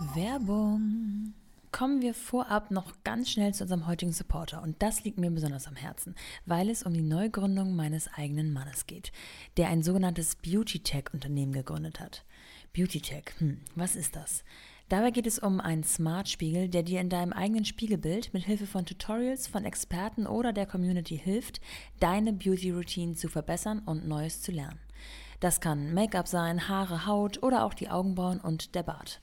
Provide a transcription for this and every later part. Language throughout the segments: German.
Werbung. Kommen wir vorab noch ganz schnell zu unserem heutigen Supporter und das liegt mir besonders am Herzen, weil es um die Neugründung meines eigenen Mannes geht, der ein sogenanntes Beauty Tech Unternehmen gegründet hat. Beauty Tech, hm, was ist das? Dabei geht es um einen Smart Spiegel, der dir in deinem eigenen Spiegelbild mit Hilfe von Tutorials von Experten oder der Community hilft, deine Beauty Routine zu verbessern und Neues zu lernen. Das kann Make-up sein, Haare, Haut oder auch die Augenbrauen und der Bart.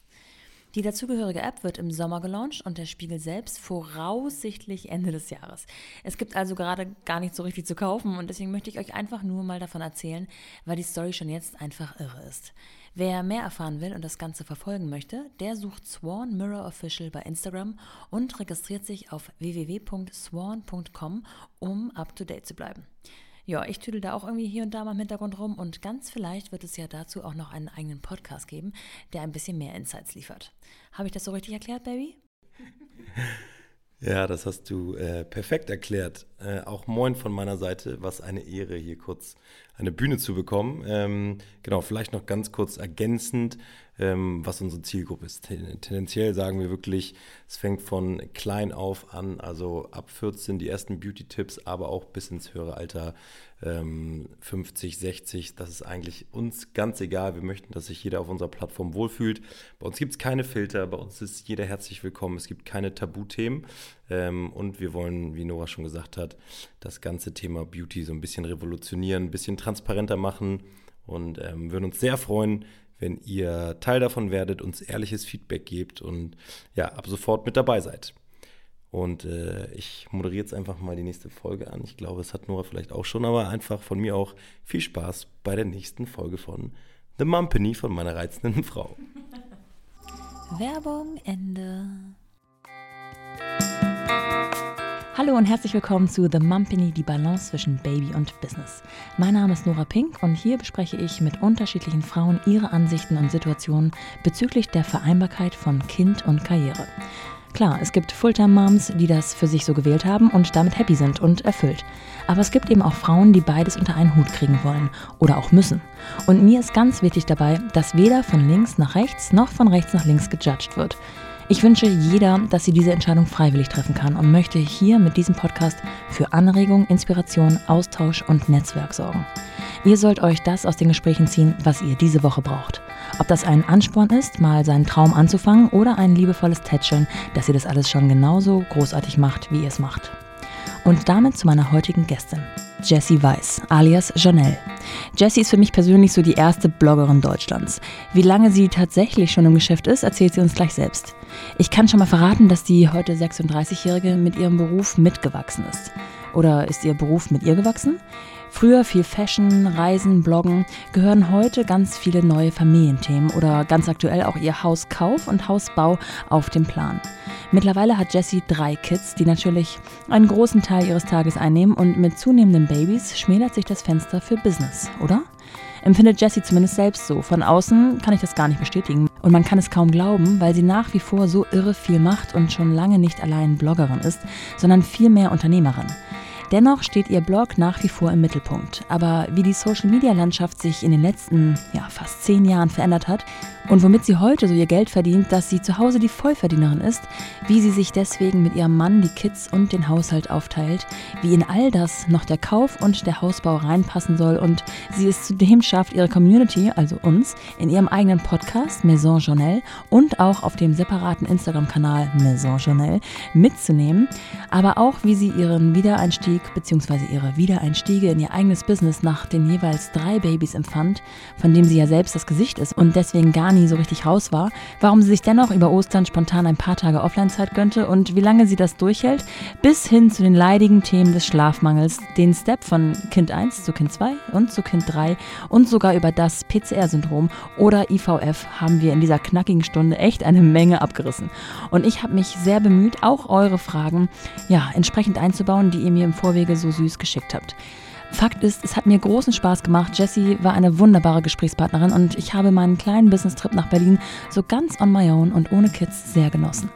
Die dazugehörige App wird im Sommer gelauncht und der Spiegel selbst voraussichtlich Ende des Jahres. Es gibt also gerade gar nicht so richtig zu kaufen und deswegen möchte ich euch einfach nur mal davon erzählen, weil die Story schon jetzt einfach irre ist. Wer mehr erfahren will und das Ganze verfolgen möchte, der sucht Swan Mirror Official bei Instagram und registriert sich auf www.swan.com, um up to date zu bleiben. Ja, ich tüdel da auch irgendwie hier und da mal im Hintergrund rum und ganz vielleicht wird es ja dazu auch noch einen eigenen Podcast geben, der ein bisschen mehr Insights liefert. Habe ich das so richtig erklärt, Baby? Ja, das hast du äh, perfekt erklärt. Äh, auch moin von meiner Seite. Was eine Ehre, hier kurz eine Bühne zu bekommen. Ähm, genau, vielleicht noch ganz kurz ergänzend, ähm, was unsere Zielgruppe ist. Tendenziell sagen wir wirklich, es fängt von klein auf an, also ab 14 die ersten Beauty-Tipps, aber auch bis ins höhere Alter ähm, 50, 60. Das ist eigentlich uns ganz egal. Wir möchten, dass sich jeder auf unserer Plattform wohlfühlt. Bei uns gibt es keine Filter, bei uns ist jeder herzlich willkommen. Es gibt keine Tabuthemen. Ähm, und wir wollen, wie Nora schon gesagt hat, das ganze Thema Beauty so ein bisschen revolutionieren, ein bisschen transparenter machen und ähm, würden uns sehr freuen, wenn ihr Teil davon werdet, uns ehrliches Feedback gebt und ja, ab sofort mit dabei seid. Und äh, ich moderiere jetzt einfach mal die nächste Folge an. Ich glaube, es hat Nora vielleicht auch schon, aber einfach von mir auch viel Spaß bei der nächsten Folge von The Mumpany von meiner reizenden Frau. Werbung Ende. Hallo und herzlich willkommen zu The Mumpany, die Balance zwischen Baby und Business. Mein Name ist Nora Pink und hier bespreche ich mit unterschiedlichen Frauen ihre Ansichten und Situationen bezüglich der Vereinbarkeit von Kind und Karriere. Klar, es gibt Fulltime-Moms, die das für sich so gewählt haben und damit happy sind und erfüllt. Aber es gibt eben auch Frauen, die beides unter einen Hut kriegen wollen oder auch müssen. Und mir ist ganz wichtig dabei, dass weder von links nach rechts noch von rechts nach links gejudged wird. Ich wünsche jeder, dass sie diese Entscheidung freiwillig treffen kann und möchte hier mit diesem Podcast für Anregung, Inspiration, Austausch und Netzwerk sorgen. Ihr sollt euch das aus den Gesprächen ziehen, was ihr diese Woche braucht. Ob das ein Ansporn ist, mal seinen Traum anzufangen oder ein liebevolles Tätscheln, dass ihr das alles schon genauso großartig macht, wie ihr es macht. Und damit zu meiner heutigen Gästin, Jessie Weiss, alias Janelle. Jessie ist für mich persönlich so die erste Bloggerin Deutschlands. Wie lange sie tatsächlich schon im Geschäft ist, erzählt sie uns gleich selbst. Ich kann schon mal verraten, dass die heute 36-Jährige mit ihrem Beruf mitgewachsen ist. Oder ist ihr Beruf mit ihr gewachsen? Früher viel Fashion, Reisen, Bloggen, gehören heute ganz viele neue Familienthemen oder ganz aktuell auch ihr Hauskauf und Hausbau auf dem Plan. Mittlerweile hat Jessie drei Kids, die natürlich einen großen Teil ihres Tages einnehmen und mit zunehmenden Babys schmälert sich das Fenster für Business, oder? Empfindet Jessie zumindest selbst so. Von außen kann ich das gar nicht bestätigen. Und man kann es kaum glauben, weil sie nach wie vor so irre viel macht und schon lange nicht allein Bloggerin ist, sondern vielmehr Unternehmerin. Dennoch steht ihr Blog nach wie vor im Mittelpunkt. Aber wie die Social-Media-Landschaft sich in den letzten ja, fast zehn Jahren verändert hat, und womit sie heute so ihr Geld verdient, dass sie zu Hause die Vollverdienerin ist, wie sie sich deswegen mit ihrem Mann die Kids und den Haushalt aufteilt, wie in all das noch der Kauf und der Hausbau reinpassen soll und sie es zudem schafft, ihre Community, also uns, in ihrem eigenen Podcast Maison Journal und auch auf dem separaten Instagram-Kanal Maison Journal mitzunehmen, aber auch wie sie ihren Wiedereinstieg bzw. ihre Wiedereinstiege in ihr eigenes Business nach den jeweils drei Babys empfand, von dem sie ja selbst das Gesicht ist und deswegen gar nie so richtig raus war, warum sie sich dennoch über Ostern spontan ein paar Tage Offline-Zeit gönnte und wie lange sie das durchhält, bis hin zu den leidigen Themen des Schlafmangels, den Step von Kind 1 zu Kind 2 und zu Kind 3 und sogar über das PCR-Syndrom oder IVF haben wir in dieser knackigen Stunde echt eine Menge abgerissen. Und ich habe mich sehr bemüht, auch eure Fragen ja, entsprechend einzubauen, die ihr mir im Vorwege so süß geschickt habt. Fakt ist, es hat mir großen Spaß gemacht. Jessie war eine wunderbare Gesprächspartnerin und ich habe meinen kleinen Business-Trip nach Berlin so ganz on my own und ohne Kids sehr genossen.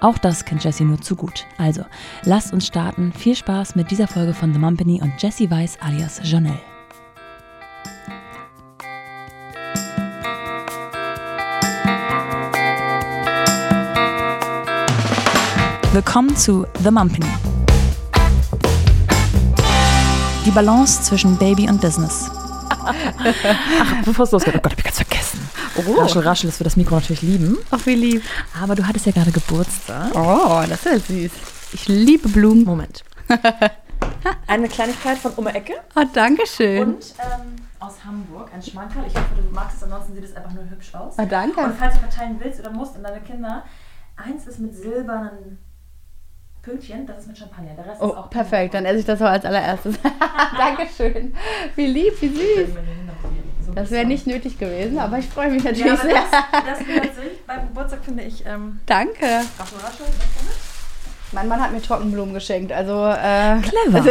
Auch das kennt Jessie nur zu gut. Also, lasst uns starten. Viel Spaß mit dieser Folge von The Mumpany und Jessie Weiss alias Janelle. Willkommen zu The Mumpany. Die Balance zwischen Baby und Business. Ach, bevor es losgeht, oh Gott, hab ich ganz vergessen. Oh. Raschel, raschel, das wird das Mikro natürlich lieben. Ach, wie lieb. Aber du hattest ja gerade Geburtstag. Oh, das ist süß. Ich liebe Blumen. Moment. Eine Kleinigkeit von die Ecke. Oh, danke schön. Und ähm, aus Hamburg, ein Schmankerl. Ich hoffe, du magst es, ansonsten sieht es einfach nur hübsch aus. Oh, danke. Und falls du verteilen willst oder musst an deine Kinder, eins ist mit silbernen Pünktchen, das ist mit Champagner. Der Rest Oh, ist auch perfekt. Dann esse ich das auch als allererstes. Dankeschön. Wie lieb, wie süß. Das wäre nicht nötig gewesen, aber ich freue mich natürlich Ja, sehr. das, das gehört sich. Beim Geburtstag finde ich. Ähm, Danke. Damit. Mein Mann hat mir Trockenblumen geschenkt. Also, äh, Clever. Also,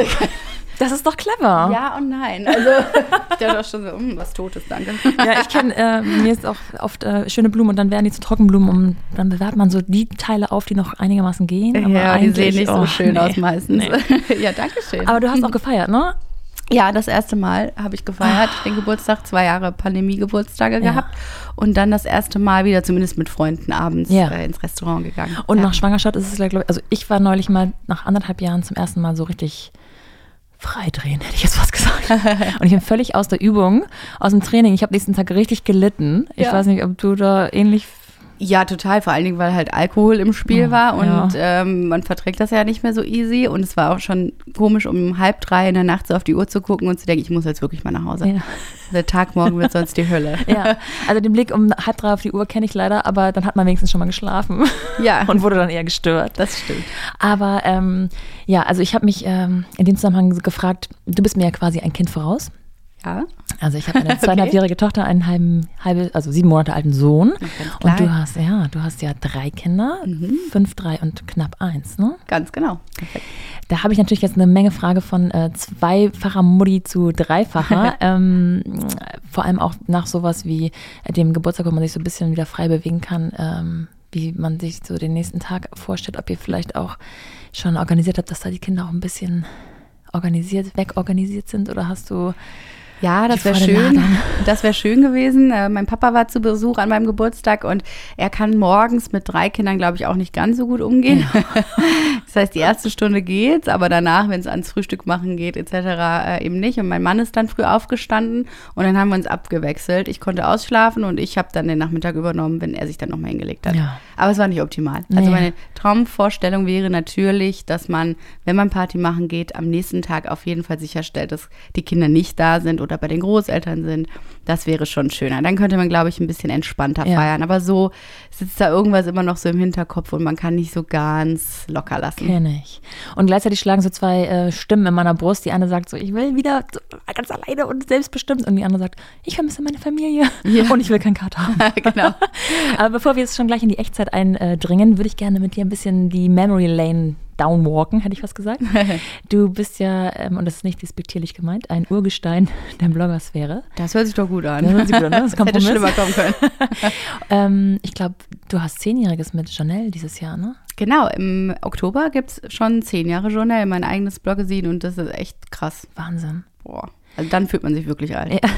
Das ist doch clever. ja und nein. Also, ich dachte auch schon so, hm, was Totes, danke. Ja, ich kenne, äh, mir ist auch oft äh, schöne Blumen und dann werden die zu Trockenblumen und dann bewahrt man so die Teile auf, die noch einigermaßen gehen. Ja, die sehen nicht oh, so schön nee, aus meistens. nee. ja, danke schön. Aber du hast auch gefeiert, ne? Ja, das erste Mal habe ich gefeiert, den Geburtstag, zwei Jahre Pandemie-Geburtstage Ah. Ja. gehabt und dann das erste Mal wieder, zumindest mit Freunden abends Ja. äh, ins Restaurant gegangen. Und ja. nach Schwangerschaft ist es, glaube ich, also ich war neulich mal nach anderthalb Jahren zum ersten Mal so richtig freidrehen, hätte ich jetzt fast gesagt. Und ich bin völlig aus der Übung, aus dem Training. Ich habe nächsten Tag richtig gelitten. Ich Ja. weiß nicht, ob du da ähnlich. Ja, total, vor allen Dingen, weil halt Alkohol im Spiel Oh, war und ja. ähm, man verträgt das ja nicht mehr so easy und es war auch schon komisch, um halb drei in der Nacht so auf die Uhr zu gucken und zu denken, ich muss jetzt wirklich mal nach Hause. Ja. Der Tag morgen wird sonst die Hölle. ja, also den Blick um halb drei auf die Uhr kenne ich leider, aber dann hat man wenigstens schon mal geschlafen Ja, und wurde dann eher gestört. das stimmt. Aber ähm, ja, also ich habe mich ähm, in dem Zusammenhang gefragt, du bist mir ja quasi ein Kind voraus. Ja, Also ich habe eine zweieinhalbjährige Tochter, einen halben, halbe, also sieben Monate alten Sohn. Und du hast, ja, du hast ja drei Kinder, Mhm. fünf, drei und knapp eins, ne? Ganz genau. Perfekt. Da habe ich natürlich jetzt eine Menge Frage von äh, zweifacher Mutti zu dreifacher. ähm, vor allem auch nach sowas wie äh, dem Geburtstag, wo man sich so ein bisschen wieder frei bewegen kann, ähm, wie man sich so den nächsten Tag vorstellt, ob ihr vielleicht auch schon organisiert habt, dass da die Kinder auch ein bisschen organisiert, wegorganisiert sind oder hast du Ja, das wäre schön. Ladung. Das wäre schön gewesen. Äh, mein Papa war zu Besuch an meinem Geburtstag und er kann morgens mit drei Kindern, glaube ich, auch nicht ganz so gut umgehen. das heißt, die erste Stunde geht's, aber danach, wenn es ans Frühstück machen geht, etc., äh, eben nicht. Und mein Mann ist dann früh aufgestanden und dann haben wir uns abgewechselt. Ich konnte ausschlafen und ich habe dann den Nachmittag übernommen, wenn er sich dann nochmal hingelegt hat. Ja. Aber es war nicht optimal. Also Nee. meine Traumvorstellung wäre natürlich, dass man, wenn man Party machen geht, am nächsten Tag auf jeden Fall sicherstellt, dass die Kinder nicht da sind oder bei den Großeltern sind. Das wäre schon schöner. Dann könnte man, glaube ich, ein bisschen entspannter Ja. feiern. Aber so sitzt da irgendwas immer noch so im Hinterkopf und man kann nicht so ganz locker lassen. Kenne ich. Und gleichzeitig schlagen so zwei äh, Stimmen in meiner Brust. Die eine sagt so, ich will wieder so ganz alleine und selbstbestimmt. Und die andere sagt, ich vermisse meine Familie Ja. und ich will keinen Kater haben. genau. Aber bevor wir jetzt schon gleich in die Echtzeit eindringen, würde ich gerne mit dir ein bisschen die Memory Lane downwalken, hätte ich was gesagt. Du bist ja, ähm, und das ist nicht despektierlich gemeint, ein Urgestein der Bloggersphäre. Das hört sich doch gut an. Das hört sich gut an, ne? Das ist hätte schlimmer kommen können. Ähm, ich glaube, du hast Zehnjähriges mit Janelle dieses Jahr, ne? Genau, im Oktober gibt es schon zehn Jahre Journal, mein eigenes Bloggesin und das ist echt krass. Wahnsinn. Boah. Also dann fühlt man sich wirklich alt. Ja.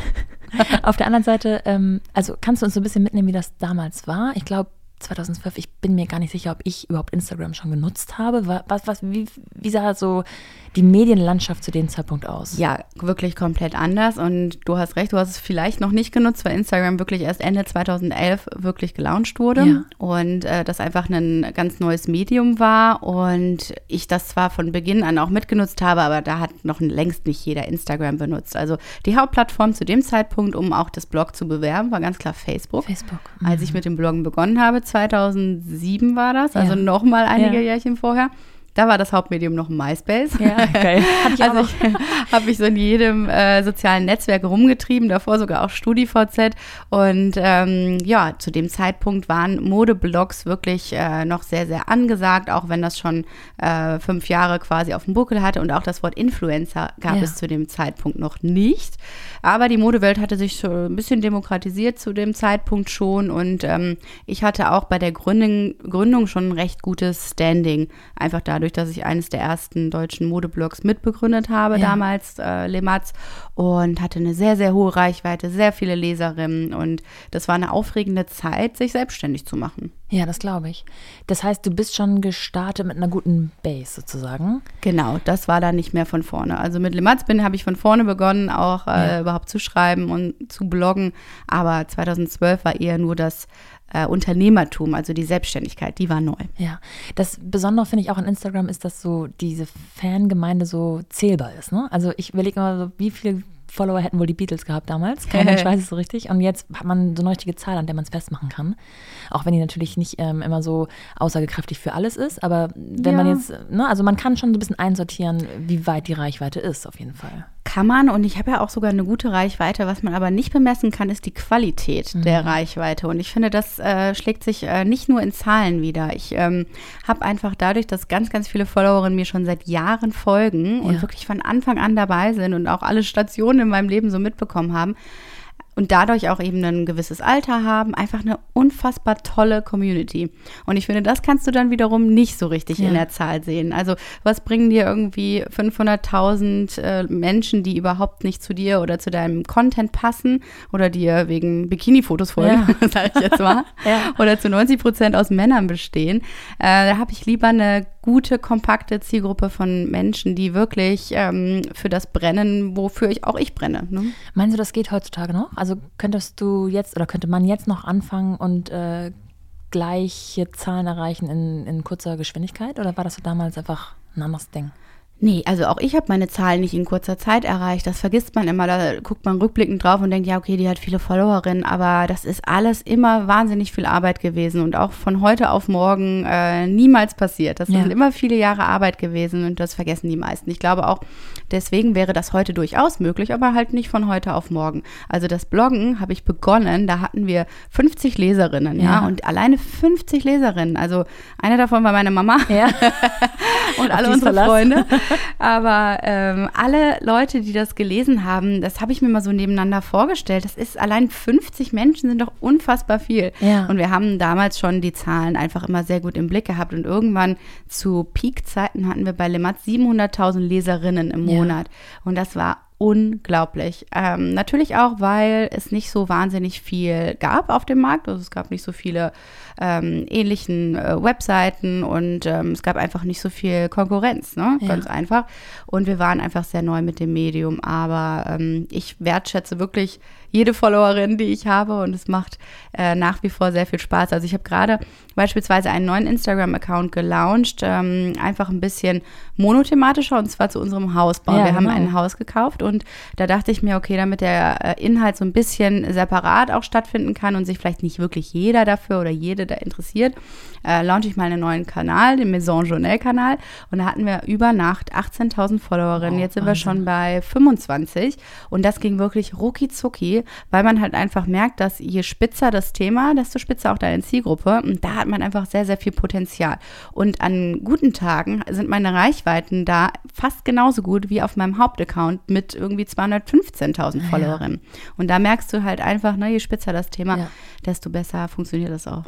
Auf der anderen Seite, ähm, also kannst du uns so ein bisschen mitnehmen, wie das damals war? Ich glaube, 2012, ich bin mir gar nicht sicher, ob ich überhaupt Instagram schon genutzt habe. Wa- Was, was, wie, wie sah so die Medienlandschaft zu dem Zeitpunkt aus? Ja, wirklich komplett anders. Und du hast recht, du hast es vielleicht noch nicht genutzt, weil Instagram wirklich erst Ende 2011 wirklich gelauncht wurde. Ja. Und äh, das einfach ein ganz neues Medium war. Und ich das zwar von Beginn an auch mitgenutzt habe, aber da hat noch längst nicht jeder Instagram benutzt. Also die Hauptplattform zu dem Zeitpunkt, um auch das Blog zu bewerben, war ganz klar Facebook. Facebook. Als ich mit dem Bloggen begonnen habe, 2007 war das, also Ja. noch mal einige Ja. Jährchen vorher. Da war das Hauptmedium noch MySpace. Ja, geil. Ich auch also ich habe mich so in jedem äh, sozialen Netzwerk rumgetrieben, davor sogar auch StudiVZ. Und ähm, ja, zu dem Zeitpunkt waren Modeblogs wirklich äh, noch sehr, sehr angesagt, auch wenn das schon äh, fünf Jahre quasi auf dem Buckel hatte. Und auch das Wort Influencer gab Ja. es zu dem Zeitpunkt noch nicht. Aber die Modewelt hatte sich so ein bisschen demokratisiert zu dem Zeitpunkt schon. Und ähm, ich hatte auch bei der Gründung, Gründung schon ein recht gutes Standing, einfach dadurch, dadurch, dass ich eines der ersten deutschen Modeblogs mitbegründet habe Ja. damals, äh, Lematz, und hatte eine sehr, sehr hohe Reichweite, sehr viele Leserinnen und das war eine aufregende Zeit, sich selbstständig zu machen. Ja, das glaube ich. Das heißt, du bist schon gestartet mit einer guten Base sozusagen. Genau, das war dann nicht mehr von vorne. Also mit Lematz bin habe ich von vorne begonnen, auch äh, Ja. überhaupt zu schreiben und zu bloggen. Aber 2012 war eher nur das äh, Unternehmertum, also die Selbstständigkeit, die war neu. Ja, das Besondere finde ich auch an Instagram ist, dass so diese Fangemeinde so zählbar ist. Ne? Also ich überlege immer so, wie viele Follower hätten wohl die Beatles gehabt damals? Kein Mensch weiß es so richtig. Und jetzt hat man so eine richtige Zahl, an der man es festmachen kann. Auch wenn die natürlich nicht ähm, immer so aussagekräftig für alles ist. Aber wenn man Ja. jetzt, ne, also man kann schon so ein bisschen einsortieren, wie weit die Reichweite ist, auf jeden Fall. Kann man und ich habe ja auch sogar eine gute Reichweite. Was man aber nicht bemessen kann, ist die Qualität der Reichweite. Und ich finde, das äh, schlägt sich äh, nicht nur in Zahlen wieder. Ich ähm, habe einfach dadurch, dass ganz, ganz viele Followerinnen mir schon seit Jahren folgen und Ja. wirklich von Anfang an dabei sind und auch alle Stationen in meinem Leben so mitbekommen haben, und dadurch auch eben ein gewisses Alter haben, einfach eine unfassbar tolle Community. Und ich finde, das kannst du dann wiederum nicht so richtig Ja. in der Zahl sehen. Also was bringen dir irgendwie 500.000 äh, Menschen, die überhaupt nicht zu dir oder zu deinem Content passen oder dir wegen Bikini-Fotos folgen, Ja. sage ich jetzt mal, Ja. oder zu 90 Prozent aus Männern bestehen. Äh, da habe ich lieber eine gute, kompakte Zielgruppe von Menschen, die wirklich ähm, für das brennen, wofür ich auch ich brenne. Ne? Meinst du, das geht heutzutage noch? Also könntest du jetzt oder könnte man jetzt noch anfangen und äh, gleiche Zahlen erreichen in, in kurzer Geschwindigkeit? Oder war das so damals einfach ein anderes Ding? Nee, also auch ich habe meine Zahlen nicht in kurzer Zeit erreicht. Das vergisst man immer. Da guckt man rückblickend drauf und denkt, ja, okay, die hat viele Followerinnen, aber das ist alles immer wahnsinnig viel Arbeit gewesen und auch von heute auf morgen äh, niemals passiert. Das Ja. sind immer viele Jahre Arbeit gewesen und das vergessen die meisten. Ich glaube auch, deswegen wäre das heute durchaus möglich, aber halt nicht von heute auf morgen. Also das Bloggen habe ich begonnen, da hatten wir 50 Leserinnen, ja, Ja. und alleine 50 Leserinnen. Also eine davon war meine Mama Ja. und alle unsere Verlass. Freunde. Aber ähm, alle Leute, die das gelesen haben, das habe ich mir mal so nebeneinander vorgestellt. Das ist allein 50 Menschen sind doch unfassbar viel. Ja. Und wir haben damals schon die Zahlen einfach immer sehr gut im Blick gehabt. Und irgendwann zu Peak-Zeiten hatten wir bei Lemat 700.000 Leserinnen im Ja. Monat. Und das war unglaublich. Ähm, natürlich auch, weil es nicht so wahnsinnig viel gab auf dem Markt. Also es gab nicht so viele ähm, ähnlichen äh, Webseiten und ähm, es gab einfach nicht so viel Konkurrenz, ne? Ja. Ganz einfach. Und wir waren einfach sehr neu mit dem Medium. Aber ähm, ich wertschätze wirklich jede Followerin, die ich habe und es macht äh, nach wie vor sehr viel Spaß. Also ich habe gerade beispielsweise einen neuen Instagram-Account gelauncht, ähm, einfach ein bisschen monothematischer und zwar zu unserem Hausbau. Ja, wir haben genau. ein Haus gekauft und da dachte ich mir, okay, damit der äh, Inhalt so ein bisschen separat auch stattfinden kann und sich vielleicht nicht wirklich jeder dafür oder jede da interessiert, äh, launche ich mal einen neuen Kanal, den Maison Journal Kanal und da hatten wir über Nacht 18.000 Followerinnen. Wow, Jetzt sind wir Wahnsinn. schon bei 25 und das ging wirklich rucki zucki, weil man halt einfach merkt, dass je spitzer das Thema, desto spitzer auch deine Zielgruppe und da hat man einfach sehr, sehr viel Potenzial. Und an guten Tagen sind meine Reichweiten da fast genauso gut wie auf meinem Hauptaccount mit irgendwie 215.000 ja. Followerinnen. Und da merkst du halt einfach, ne, je spitzer das Thema, Ja. desto besser funktioniert das auch.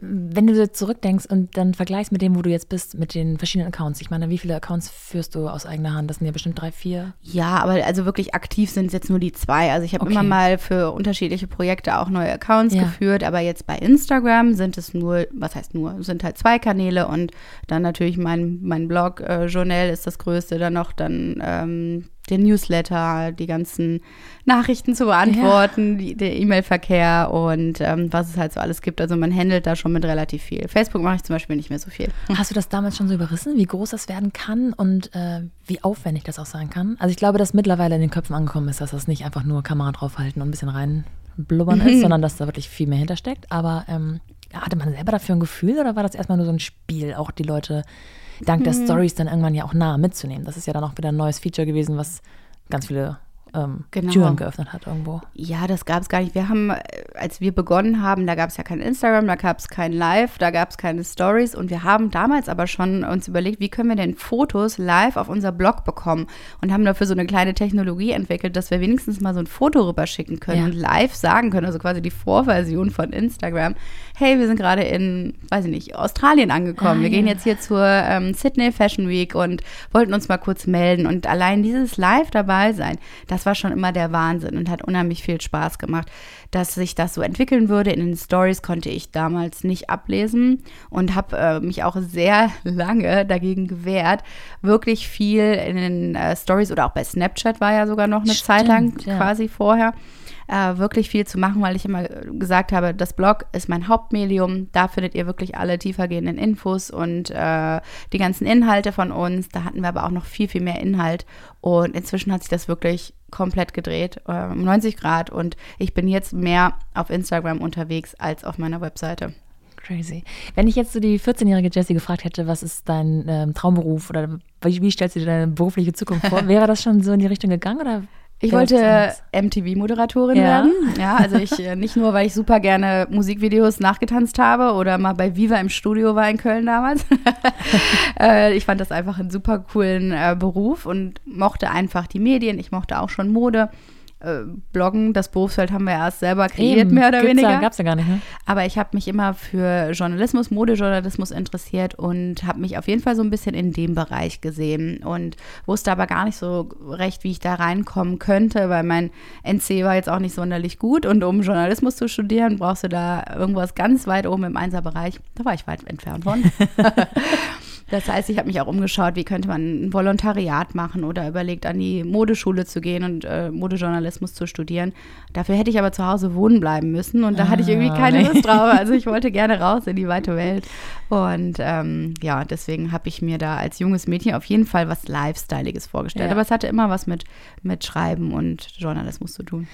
Wenn du zurückdenkst und dann vergleichst mit dem, wo du jetzt bist, mit den verschiedenen Accounts. Ich meine, wie viele Accounts führst du aus eigener Hand? Das sind ja bestimmt drei, vier. Ja, aber also wirklich aktiv sind es jetzt nur die zwei. Also ich habe Okay. immer mal für unterschiedliche Projekte auch neue Accounts Ja. geführt, aber jetzt bei Instagram sind es nur, was heißt nur, sind halt zwei Kanäle und dann natürlich mein, mein Blog, äh, Journal ist das größte, dann noch dann ähm, der Newsletter, die ganzen Nachrichten zu beantworten, die, der E-Mail-Verkehr und ähm, was es halt so alles gibt. Also man handelt da schon mit relativ viel. Facebook mache ich zum Beispiel nicht mehr so viel. Hast du das damals schon so überrissen, wie groß das werden kann und äh, wie aufwendig das auch sein kann? Also ich glaube, dass mittlerweile in den Köpfen angekommen ist, dass das nicht einfach nur Kamera draufhalten und ein bisschen reinblubbern ist, sondern dass da wirklich viel mehr hintersteckt. Aber ähm, hatte man selber dafür ein Gefühl oder war das erstmal nur so ein Spiel, auch die Leute dank der Stories dann irgendwann ja auch nah mitzunehmen? Das ist ja dann auch wieder ein neues Feature gewesen, was ganz viele ähm, genau. Türen geöffnet hat irgendwo. Ja, das gab es gar nicht. Wir haben, äh, als wir begonnen haben, da gab es ja kein Instagram, da gab es kein Live, da gab es keine Stories und wir haben damals aber schon uns überlegt, wie können wir denn Fotos live auf unser Blog bekommen und haben dafür so eine kleine Technologie entwickelt, dass wir wenigstens mal so ein Foto rüberschicken können ja. und live sagen können, also quasi die Vorversion von Instagram. Hey, wir sind gerade in, weiß ich nicht, Australien angekommen. Ah, wir ja. gehen jetzt hier zur ähm, Sydney Fashion Week und wollten uns mal kurz melden und allein dieses Live dabei sein, das war schon immer der Wahnsinn und hat unheimlich viel Spaß gemacht. Dass sich das so entwickeln würde in den Stories, konnte ich damals nicht ablesen und habe äh, mich auch sehr lange dagegen gewehrt, wirklich viel in den äh, Stories oder auch bei Snapchat war ja sogar noch eine Stimmt, Zeit lang ja. quasi vorher äh, wirklich viel zu machen, weil ich immer gesagt habe, das Blog ist mein Hauptmedium. Da findet ihr wirklich alle tiefergehenden Infos und äh, die ganzen Inhalte von uns. Da hatten wir aber auch noch viel, viel mehr Inhalt. Und inzwischen hat sich das wirklich komplett gedreht, äh, um 90 Grad. Und ich bin jetzt mehr auf Instagram unterwegs als auf meiner Webseite. Crazy. Wenn ich jetzt so die 14-jährige Jessie gefragt hätte, was ist dein ähm, Traumberuf oder wie, wie, stellst du dir deine berufliche Zukunft vor, wäre das schon so in die Richtung gegangen oder ich wollte MTV-Moderatorin ja. werden. Ja, also ich äh, nicht nur, weil ich super gerne Musikvideos nachgetanzt habe oder mal bei Viva im Studio war in Köln damals. Äh, ich fand das einfach einen super coolen äh, Beruf und mochte einfach die Medien. Ich mochte auch schon Mode äh, Bloggen, das Berufsfeld haben wir erst selber kreiert, Eben. mehr oder weniger. Da, gab's ja gar nicht, ne? Aber ich habe mich immer für Journalismus, Modejournalismus interessiert und habe mich auf jeden Fall so ein bisschen in dem Bereich gesehen und wusste aber gar nicht so recht, wie ich da reinkommen könnte, weil mein NC war jetzt auch nicht sonderlich gut und um Journalismus zu studieren, brauchst du da irgendwas ganz weit oben im Einserbereich. Da war ich weit entfernt von. Das heißt, ich habe mich auch umgeschaut, wie könnte man ein Volontariat machen oder überlegt, an die Modeschule zu gehen und äh, Modejournalismus zu studieren. Dafür hätte ich aber zu Hause wohnen bleiben müssen und da ah, hatte ich irgendwie ah, keine Lust drauf. Also ich wollte gerne raus in die weite Welt. Und ähm, ja, deswegen habe ich mir da als junges Mädchen auf jeden Fall was Lifestyleiges vorgestellt. Ja. Aber es hatte immer was mit, mit Schreiben und Journalismus zu tun.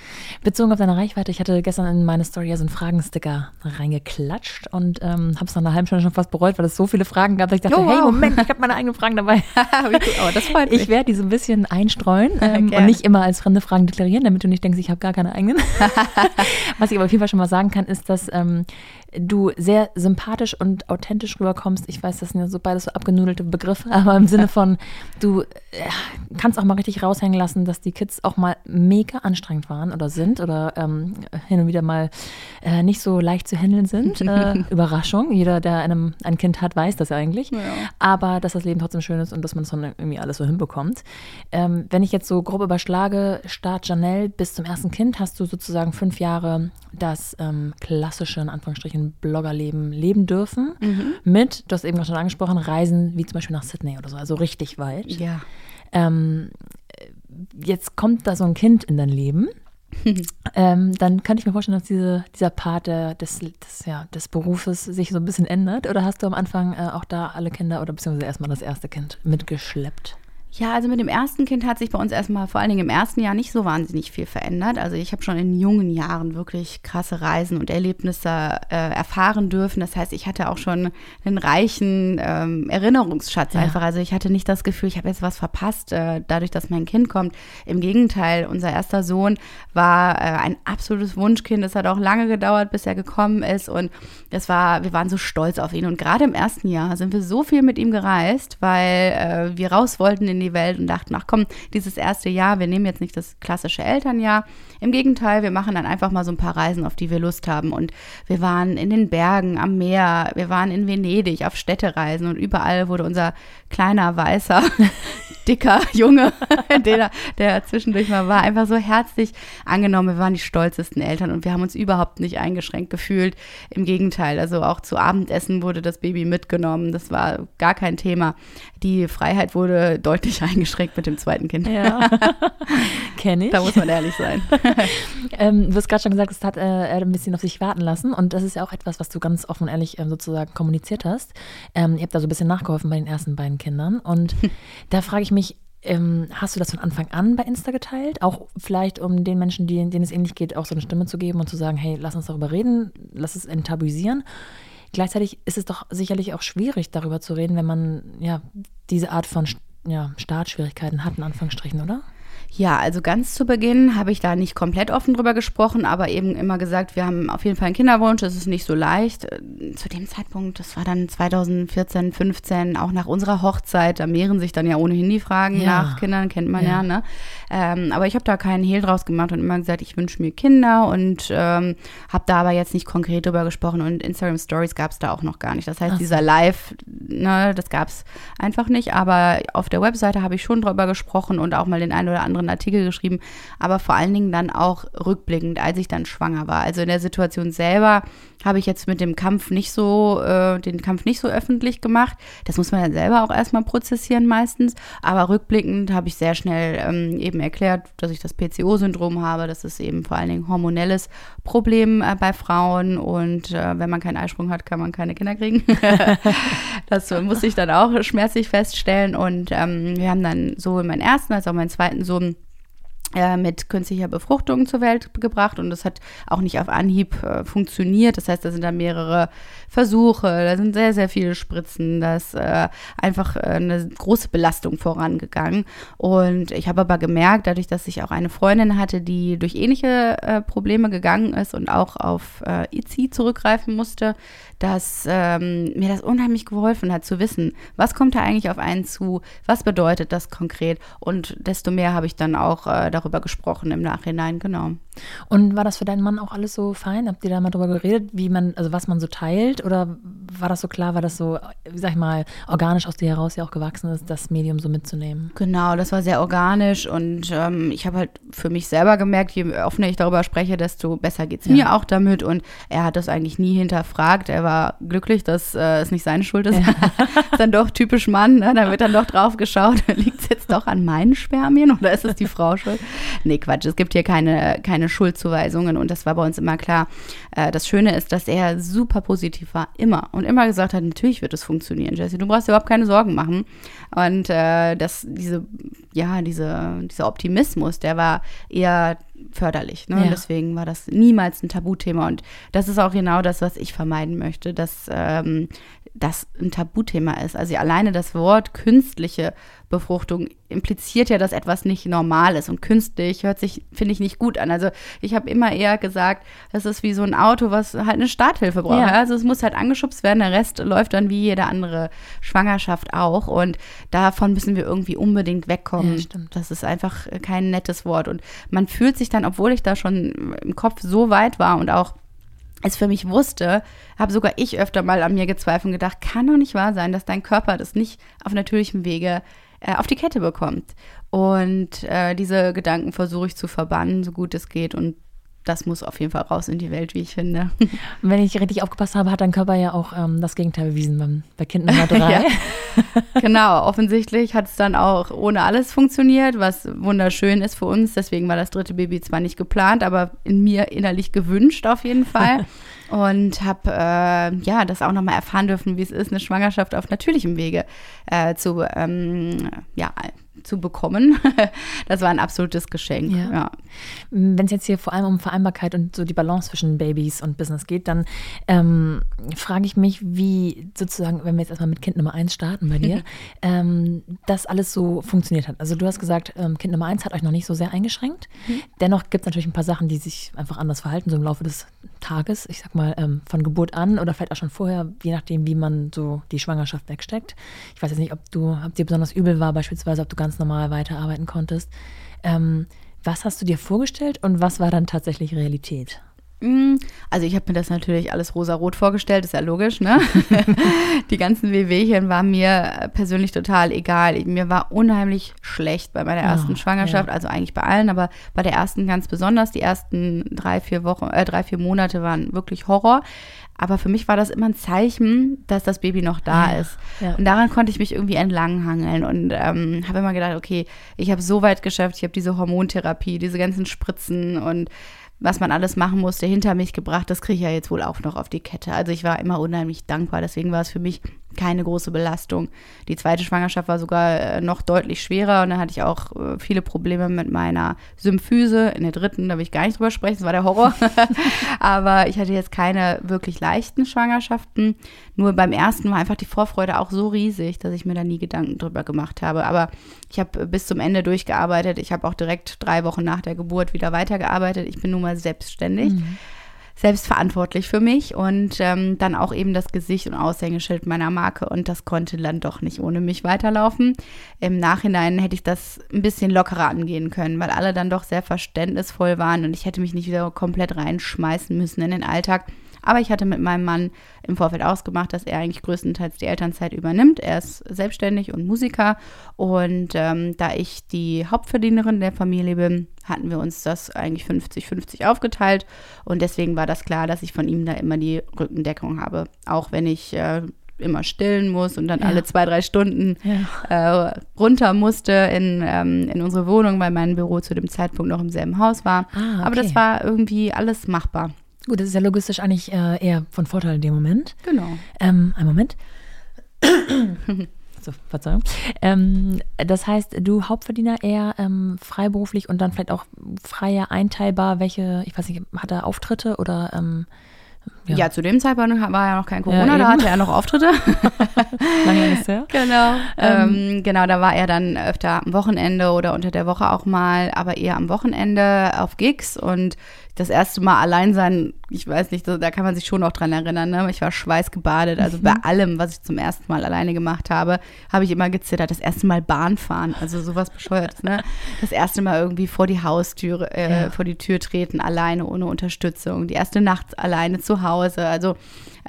Bezogen auf deine Reichweite, ich hatte gestern in meine Story ja so einen Fragensticker reingeklatscht und ähm, habe es nach einer halben Stunde schon fast bereut, weil es so viele Fragen gab, dass ich dachte, oh, hey, Moment, ich habe meine eigenen Fragen dabei. oh, das freut mich. Ich werde die so ein bisschen einstreuen ähm, und nicht immer als fremde Fragen deklarieren, damit du nicht denkst, ich habe gar keine eigenen. Was ich aber auf jeden Fall schon mal sagen kann, ist, dass ähm, du sehr sympathisch und authentisch rüberkommst. Ich weiß, das sind ja so beides so abgenudelte Begriffe, aber im Sinne von, du äh, kannst auch mal richtig raushängen lassen, dass die Kids auch mal mega anstrengend waren oder sind oder ähm, hin und wieder mal äh, nicht so leicht zu handeln sind. Äh, Überraschung. Jeder, der einem, ein Kind hat, weiß das eigentlich. Ja. Aber dass das Leben trotzdem schön ist und dass man es dann irgendwie alles so hinbekommt. Ähm, wenn ich jetzt so grob überschlage, Start Janelle bis zum ersten Kind, hast du sozusagen fünf Jahre das ähm, klassische, in Anführungsstrichen, Bloggerleben leben dürfen. Mhm. Mit, du hast eben schon angesprochen, Reisen wie zum Beispiel nach Sydney oder so, also richtig weit. Ja. Ähm, jetzt kommt da so ein Kind in dein Leben. ähm, dann könnte ich mir vorstellen, dass diese, dieser Part der, des, des, ja, des Berufes sich so ein bisschen ändert. Oder hast du am Anfang äh, auch da alle Kinder oder beziehungsweise erstmal das erste Kind mitgeschleppt? Ja, also mit dem ersten Kind hat sich bei uns erstmal vor allen Dingen im ersten Jahr nicht so wahnsinnig viel verändert. Also ich habe schon in jungen Jahren wirklich krasse Reisen und Erlebnisse äh, erfahren dürfen. Das heißt, ich hatte auch schon einen reichen ähm, Erinnerungsschatz ja. einfach. Also ich hatte nicht das Gefühl, ich habe jetzt was verpasst, äh, dadurch, dass mein Kind kommt. Im Gegenteil, unser erster Sohn war äh, ein absolutes Wunschkind. Es hat auch lange gedauert, bis er gekommen ist und das war, wir waren so stolz auf ihn. Und gerade im ersten Jahr sind wir so viel mit ihm gereist, weil äh, wir raus wollten in die die Welt und dachten, ach komm, dieses erste Jahr, wir nehmen jetzt nicht das klassische Elternjahr. Im Gegenteil, wir machen dann einfach mal so ein paar Reisen, auf die wir Lust haben. Und wir waren in den Bergen, am Meer, wir waren in Venedig auf Städtereisen und überall wurde unser kleiner, weißer, dicker Junge, der, der zwischendurch mal war, einfach so herzlich angenommen. Wir waren die stolzesten Eltern und wir haben uns überhaupt nicht eingeschränkt gefühlt. Im Gegenteil, also auch zu Abendessen wurde das Baby mitgenommen. Das war gar kein Thema. Die Freiheit wurde deutlich eingeschränkt mit dem zweiten Kind. Ja, kenne ich. Da muss man ehrlich sein. ähm, du hast gerade schon gesagt, es hat äh, ein bisschen auf sich warten lassen und das ist ja auch etwas, was du ganz offen und ehrlich ähm, sozusagen kommuniziert hast. Ähm, ihr habt da so ein bisschen nachgeholfen bei den ersten beiden Kindern und da frage ich mich, ähm, hast du das von Anfang an bei Insta geteilt? Auch vielleicht, um den Menschen, die, denen es ähnlich geht, auch so eine Stimme zu geben und zu sagen, hey, lass uns darüber reden, lass es enttabuisieren. Gleichzeitig ist es doch sicherlich auch schwierig, darüber zu reden, wenn man ja diese Art von ja, Startschwierigkeiten hat, in Anführungsstrichen, oder? Ja, also ganz zu Beginn habe ich da nicht komplett offen drüber gesprochen, aber eben immer gesagt, wir haben auf jeden Fall einen Kinderwunsch, es ist nicht so leicht. Äh, zu dem Zeitpunkt, das war dann 2014, 15, auch nach unserer Hochzeit, da mehren sich dann ja ohnehin die Fragen ja. nach Kindern, kennt man ja, ja ne? Ähm, aber ich habe da keinen Hehl draus gemacht und immer gesagt, ich wünsche mir Kinder und ähm, habe da aber jetzt nicht konkret drüber gesprochen und Instagram Stories gab es da auch noch gar nicht. Das heißt, Ach. dieser Live, ne, das gab es einfach nicht, aber auf der Webseite habe ich schon drüber gesprochen und auch mal den einen oder anderen anderen Artikel geschrieben, aber vor allen Dingen dann auch rückblickend, als ich dann schwanger war. Also in der Situation selber habe ich jetzt mit dem Kampf nicht so, äh, den Kampf nicht so öffentlich gemacht. Das muss man ja selber auch erstmal prozessieren meistens. Aber rückblickend habe ich sehr schnell ähm, eben erklärt, dass ich das PCO-Syndrom habe. Das ist eben vor allen Dingen hormonelles Problem äh, bei Frauen. Und äh, wenn man keinen Eisprung hat, kann man keine Kinder kriegen. das musste ich dann auch schmerzlich feststellen. Und ähm, wir haben dann sowohl meinen ersten als auch meinen zweiten Sohn mit künstlicher Befruchtung zur Welt gebracht und das hat auch nicht auf Anhieb äh, funktioniert. Das heißt, da sind da mehrere Versuche, da sind sehr, sehr viele Spritzen, da ist äh, einfach äh, eine große Belastung vorangegangen. Und ich habe aber gemerkt, dadurch, dass ich auch eine Freundin hatte, die durch ähnliche äh, Probleme gegangen ist und auch auf äh, ICI zurückgreifen musste, dass ähm, mir das unheimlich geholfen hat zu wissen, was kommt da eigentlich auf einen zu, was bedeutet das konkret? Und desto mehr habe ich dann auch äh, darüber gesprochen im Nachhinein, genau. Und war das für deinen Mann auch alles so fein? Habt ihr da mal drüber geredet, wie man, also was man so teilt? Oder war das so klar, war das so, wie sag ich mal, organisch aus dir heraus ja auch gewachsen ist, das Medium so mitzunehmen? Genau, das war sehr organisch und ähm, ich habe halt für mich selber gemerkt, je offener ich darüber spreche, desto besser geht es ja. mir auch damit. Und er hat das eigentlich nie hinterfragt. Er war glücklich, dass äh, es nicht seine Schuld ist. Ja. dann doch typisch Mann, ne? da wird dann doch drauf geschaut, liegt es jetzt doch an meinen Spermien oder ist es die Frau schuld? Nee, Quatsch, es gibt hier keine, keine keine Schuldzuweisungen und das war bei uns immer klar. Äh, das Schöne ist, dass er super positiv war, immer und immer gesagt hat, natürlich wird es funktionieren, Jesse, du brauchst dir überhaupt keine Sorgen machen. Und äh, das, diese, ja, diese, dieser Optimismus, der war eher förderlich. Ne? Ja. deswegen war das niemals ein Tabuthema. Und das ist auch genau das, was ich vermeiden möchte, dass ähm, das ein Tabuthema ist. Also alleine das Wort künstliche Befruchtung impliziert ja, dass etwas nicht normal ist. Und künstlich hört sich, finde ich, nicht gut an. Also ich habe immer eher gesagt, das ist wie so ein Auto, was halt eine Starthilfe braucht. Ja. Also es muss halt angeschubst werden, der Rest läuft dann wie jede andere Schwangerschaft auch. Und davon müssen wir irgendwie unbedingt wegkommen. Ja, das ist einfach kein nettes Wort. Und man fühlt sich dann, obwohl ich da schon im Kopf so weit war und auch es für mich wusste, habe sogar ich öfter mal an mir gezweifelt und gedacht, kann doch nicht wahr sein, dass dein Körper das nicht auf natürlichem Wege äh, auf die Kette bekommt. Und äh, diese Gedanken versuche ich zu verbannen, so gut es geht. Und das muss auf jeden Fall raus in die Welt, wie ich finde. Wenn ich richtig aufgepasst habe, hat dein Körper ja auch ähm, das Gegenteil bewiesen beim, bei Kind Nummer drei. ja. Genau, offensichtlich hat es dann auch ohne alles funktioniert, was wunderschön ist für uns. Deswegen war das dritte Baby zwar nicht geplant, aber in mir innerlich gewünscht auf jeden Fall. Und habe äh, ja das auch nochmal erfahren dürfen, wie es ist, eine Schwangerschaft auf natürlichem Wege äh, zu ähm, ja, zu bekommen. das war ein absolutes Geschenk. Ja. ja. Wenn es jetzt hier vor allem um Vereinbarkeit und so die Balance zwischen Babys und Business geht, dann ähm, frage ich mich, wie sozusagen, wenn wir jetzt erstmal mit Kind Nummer eins starten bei dir, ähm, das alles so funktioniert hat. Also du hast gesagt, ähm, Kind Nummer eins hat euch noch nicht so sehr eingeschränkt. Mhm. Dennoch gibt es natürlich ein paar Sachen, die sich einfach anders verhalten, so im Laufe des Tages. Ich sag mal, ähm, von Geburt an oder vielleicht auch schon vorher, je nachdem, wie man so die Schwangerschaft wegsteckt. Ich weiß jetzt nicht, ob du, ob dir besonders übel war, beispielsweise, ob du ganz normal weiterarbeiten konntest. Ähm, was hast du dir vorgestellt und was war dann tatsächlich Realität? Mm, also ich habe mir das natürlich alles rosa-rot vorgestellt, ist ja logisch, ne? die ganzen Wehwehchen waren mir persönlich total egal. Mir war unheimlich schlecht bei meiner ersten oh, Schwangerschaft, ja. also eigentlich bei allen, aber bei der ersten ganz besonders. Die ersten drei, vier Wochen, äh, drei, vier Monate waren wirklich Horror. Aber für mich war das immer ein Zeichen, dass das Baby noch da ja, ist. Ja. Und daran konnte ich mich irgendwie entlanghangeln und ähm, habe immer gedacht, okay, ich habe so weit geschafft, ich habe diese Hormontherapie, diese ganzen Spritzen und was man alles machen musste, hinter mich gebracht. Das kriege ich ja jetzt wohl auch noch auf die Kette. Also ich war immer unheimlich dankbar. Deswegen war es für mich keine große Belastung. Die zweite Schwangerschaft war sogar äh, noch deutlich schwerer und dann hatte ich auch äh, viele Probleme mit meiner Symphyse. In der dritten, da will ich gar nicht drüber sprechen, das war der Horror. Aber ich hatte jetzt keine wirklich leichten Schwangerschaften. Nur beim ersten war einfach die Vorfreude auch so riesig, dass ich mir da nie Gedanken drüber gemacht habe. Aber ich habe bis zum Ende durchgearbeitet. Ich habe auch direkt drei Wochen nach der Geburt wieder weitergearbeitet. Ich bin nun mal selbstständig. Mhm selbstverantwortlich für mich und ähm, dann auch eben das Gesicht und Aushängeschild meiner Marke und das konnte dann doch nicht ohne mich weiterlaufen. Im Nachhinein hätte ich das ein bisschen lockerer angehen können, weil alle dann doch sehr verständnisvoll waren und ich hätte mich nicht wieder komplett reinschmeißen müssen in den Alltag. Aber ich hatte mit meinem Mann im Vorfeld ausgemacht, dass er eigentlich größtenteils die Elternzeit übernimmt. Er ist selbstständig und Musiker. Und ähm, da ich die Hauptverdienerin der Familie bin, hatten wir uns das eigentlich 50-50 aufgeteilt. Und deswegen war das klar, dass ich von ihm da immer die Rückendeckung habe. Auch wenn ich äh, immer stillen muss und dann ja. alle zwei, drei Stunden ja. äh, runter musste in, ähm, in unsere Wohnung, weil mein Büro zu dem Zeitpunkt noch im selben Haus war. Ah, okay. Aber das war irgendwie alles machbar. Gut, das ist ja logistisch eigentlich äh, eher von Vorteil in dem Moment. Genau. Ähm, ein Moment. so, Verzeihung. Ähm, das heißt, du Hauptverdiener eher ähm, freiberuflich und dann vielleicht auch freier einteilbar, welche, ich weiß nicht, hat er Auftritte oder ähm, ja. ja. zu dem Zeitpunkt war ja noch kein Corona, ja, da hatte er noch Auftritte. Lange ist her. Genau. Ähm, ähm, genau, da war er dann öfter am Wochenende oder unter der Woche auch mal, aber eher am Wochenende auf Gigs und das erste Mal allein sein, ich weiß nicht, da kann man sich schon noch dran erinnern. Ne? Ich war schweißgebadet. Also mhm. bei allem, was ich zum ersten Mal alleine gemacht habe, habe ich immer gezittert. Das erste Mal Bahn fahren, also sowas bescheuertes. Ne? Das erste Mal irgendwie vor die Haustür, äh, ja. vor die Tür treten, alleine, ohne Unterstützung. Die erste Nacht alleine zu Hause. Also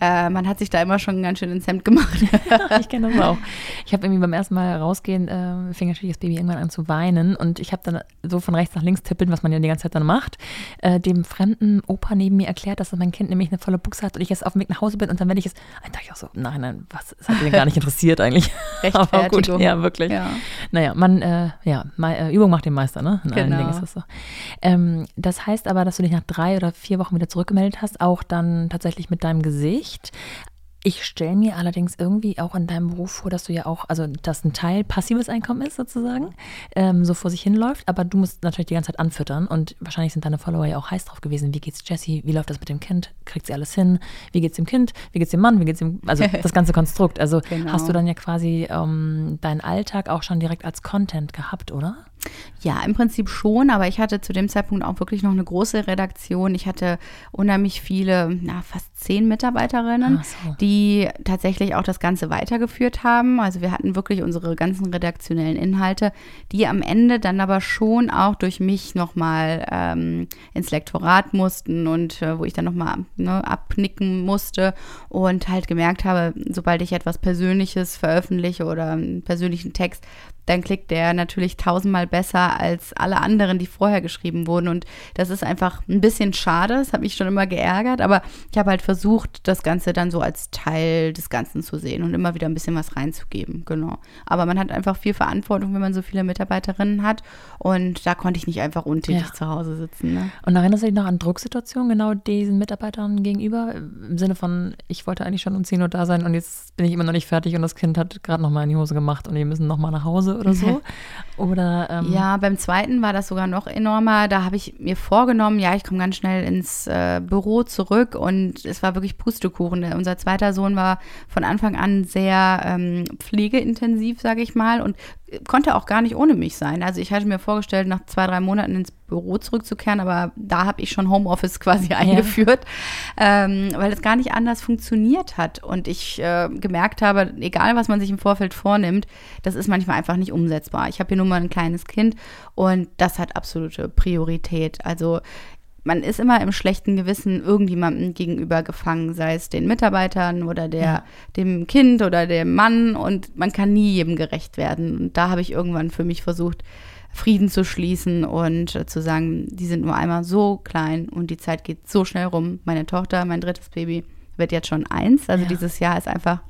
äh, man hat sich da immer schon ganz schön ins Hemd gemacht. ich kenne das auch. Ich habe irgendwie beim ersten Mal rausgehen, äh, fing natürlich das Baby irgendwann an zu weinen und ich habe dann so von rechts nach links tippeln, was man ja die ganze Zeit dann macht, äh, dem fremden Opa neben mir erklärt, dass mein Kind nämlich eine volle Buchse hat und ich jetzt auf dem Weg nach Hause bin und dann werde ich es, dann dachte ich auch so, nein, nein, was, das hat mich gar nicht interessiert eigentlich. Aber gut, ja, wirklich. Ja. Naja, man, äh, ja, mal, äh, Übung macht den Meister, ne? In genau. allen Dingen ist das so. Ähm, das heißt aber, dass du dich nach drei oder vier Wochen wieder zurückgemeldet hast, auch dann tatsächlich mit deinem Gesicht. Ich stelle mir allerdings irgendwie auch in deinem Beruf vor, dass du ja auch, also dass ein Teil passives Einkommen ist sozusagen, ähm, so vor sich hinläuft, aber du musst natürlich die ganze Zeit anfüttern und wahrscheinlich sind deine Follower ja auch heiß drauf gewesen. Wie geht's Jessie? Wie läuft das mit dem Kind? Kriegt sie alles hin? Wie geht's dem Kind? Wie geht's dem Mann? Wie geht's dem, also das ganze Konstrukt. Also genau. hast du dann ja quasi ähm, deinen Alltag auch schon direkt als Content gehabt, oder? Ja, im Prinzip schon, aber ich hatte zu dem Zeitpunkt auch wirklich noch eine große Redaktion. Ich hatte unheimlich viele, na, fast zehn Mitarbeiterinnen, so. die tatsächlich auch das Ganze weitergeführt haben. Also wir hatten wirklich unsere ganzen redaktionellen Inhalte, die am Ende dann aber schon auch durch mich nochmal ähm, ins Lektorat mussten und äh, wo ich dann nochmal ne, abnicken musste und halt gemerkt habe, sobald ich etwas Persönliches veröffentliche oder einen persönlichen Text, dann klickt der natürlich tausendmal besser als alle anderen, die vorher geschrieben wurden. Und das ist einfach ein bisschen schade. Das hat mich schon immer geärgert. Aber ich habe halt versucht, das Ganze dann so als Teil des Ganzen zu sehen und immer wieder ein bisschen was reinzugeben. Genau. Aber man hat einfach viel Verantwortung, wenn man so viele Mitarbeiterinnen hat. Und da konnte ich nicht einfach untätig ja. zu Hause sitzen. Ne? Und erinnerst du dich noch an Drucksituationen genau diesen Mitarbeitern gegenüber? Im Sinne von, ich wollte eigentlich schon um 10 Uhr da sein und jetzt bin ich immer noch nicht fertig und das Kind hat gerade noch mal in die Hose gemacht und wir müssen noch mal nach Hause oder so? Oder, ähm ja, beim zweiten war das sogar noch enormer. Da habe ich mir vorgenommen, ja, ich komme ganz schnell ins äh, Büro zurück und es war wirklich Pustekuchen. Unser zweiter Sohn war von Anfang an sehr ähm, pflegeintensiv, sage ich mal, und konnte auch gar nicht ohne mich sein. Also ich hatte mir vorgestellt, nach zwei, drei Monaten ins Büro zurückzukehren, aber da habe ich schon Homeoffice quasi eingeführt, ja. ähm, weil es gar nicht anders funktioniert hat. Und ich äh, gemerkt habe, egal was man sich im Vorfeld vornimmt, das ist manchmal einfach nicht umsetzbar. Ich habe hier nun mal ein kleines Kind und das hat absolute Priorität. Also man ist immer im schlechten Gewissen irgendjemandem gegenüber gefangen, sei es den Mitarbeitern oder der, ja. dem Kind oder dem Mann und man kann nie jedem gerecht werden. Und da habe ich irgendwann für mich versucht, Frieden zu schließen und äh, zu sagen, die sind nur einmal so klein und die Zeit geht so schnell rum. Meine Tochter, mein drittes Baby, wird jetzt schon eins. Also ja. dieses Jahr ist einfach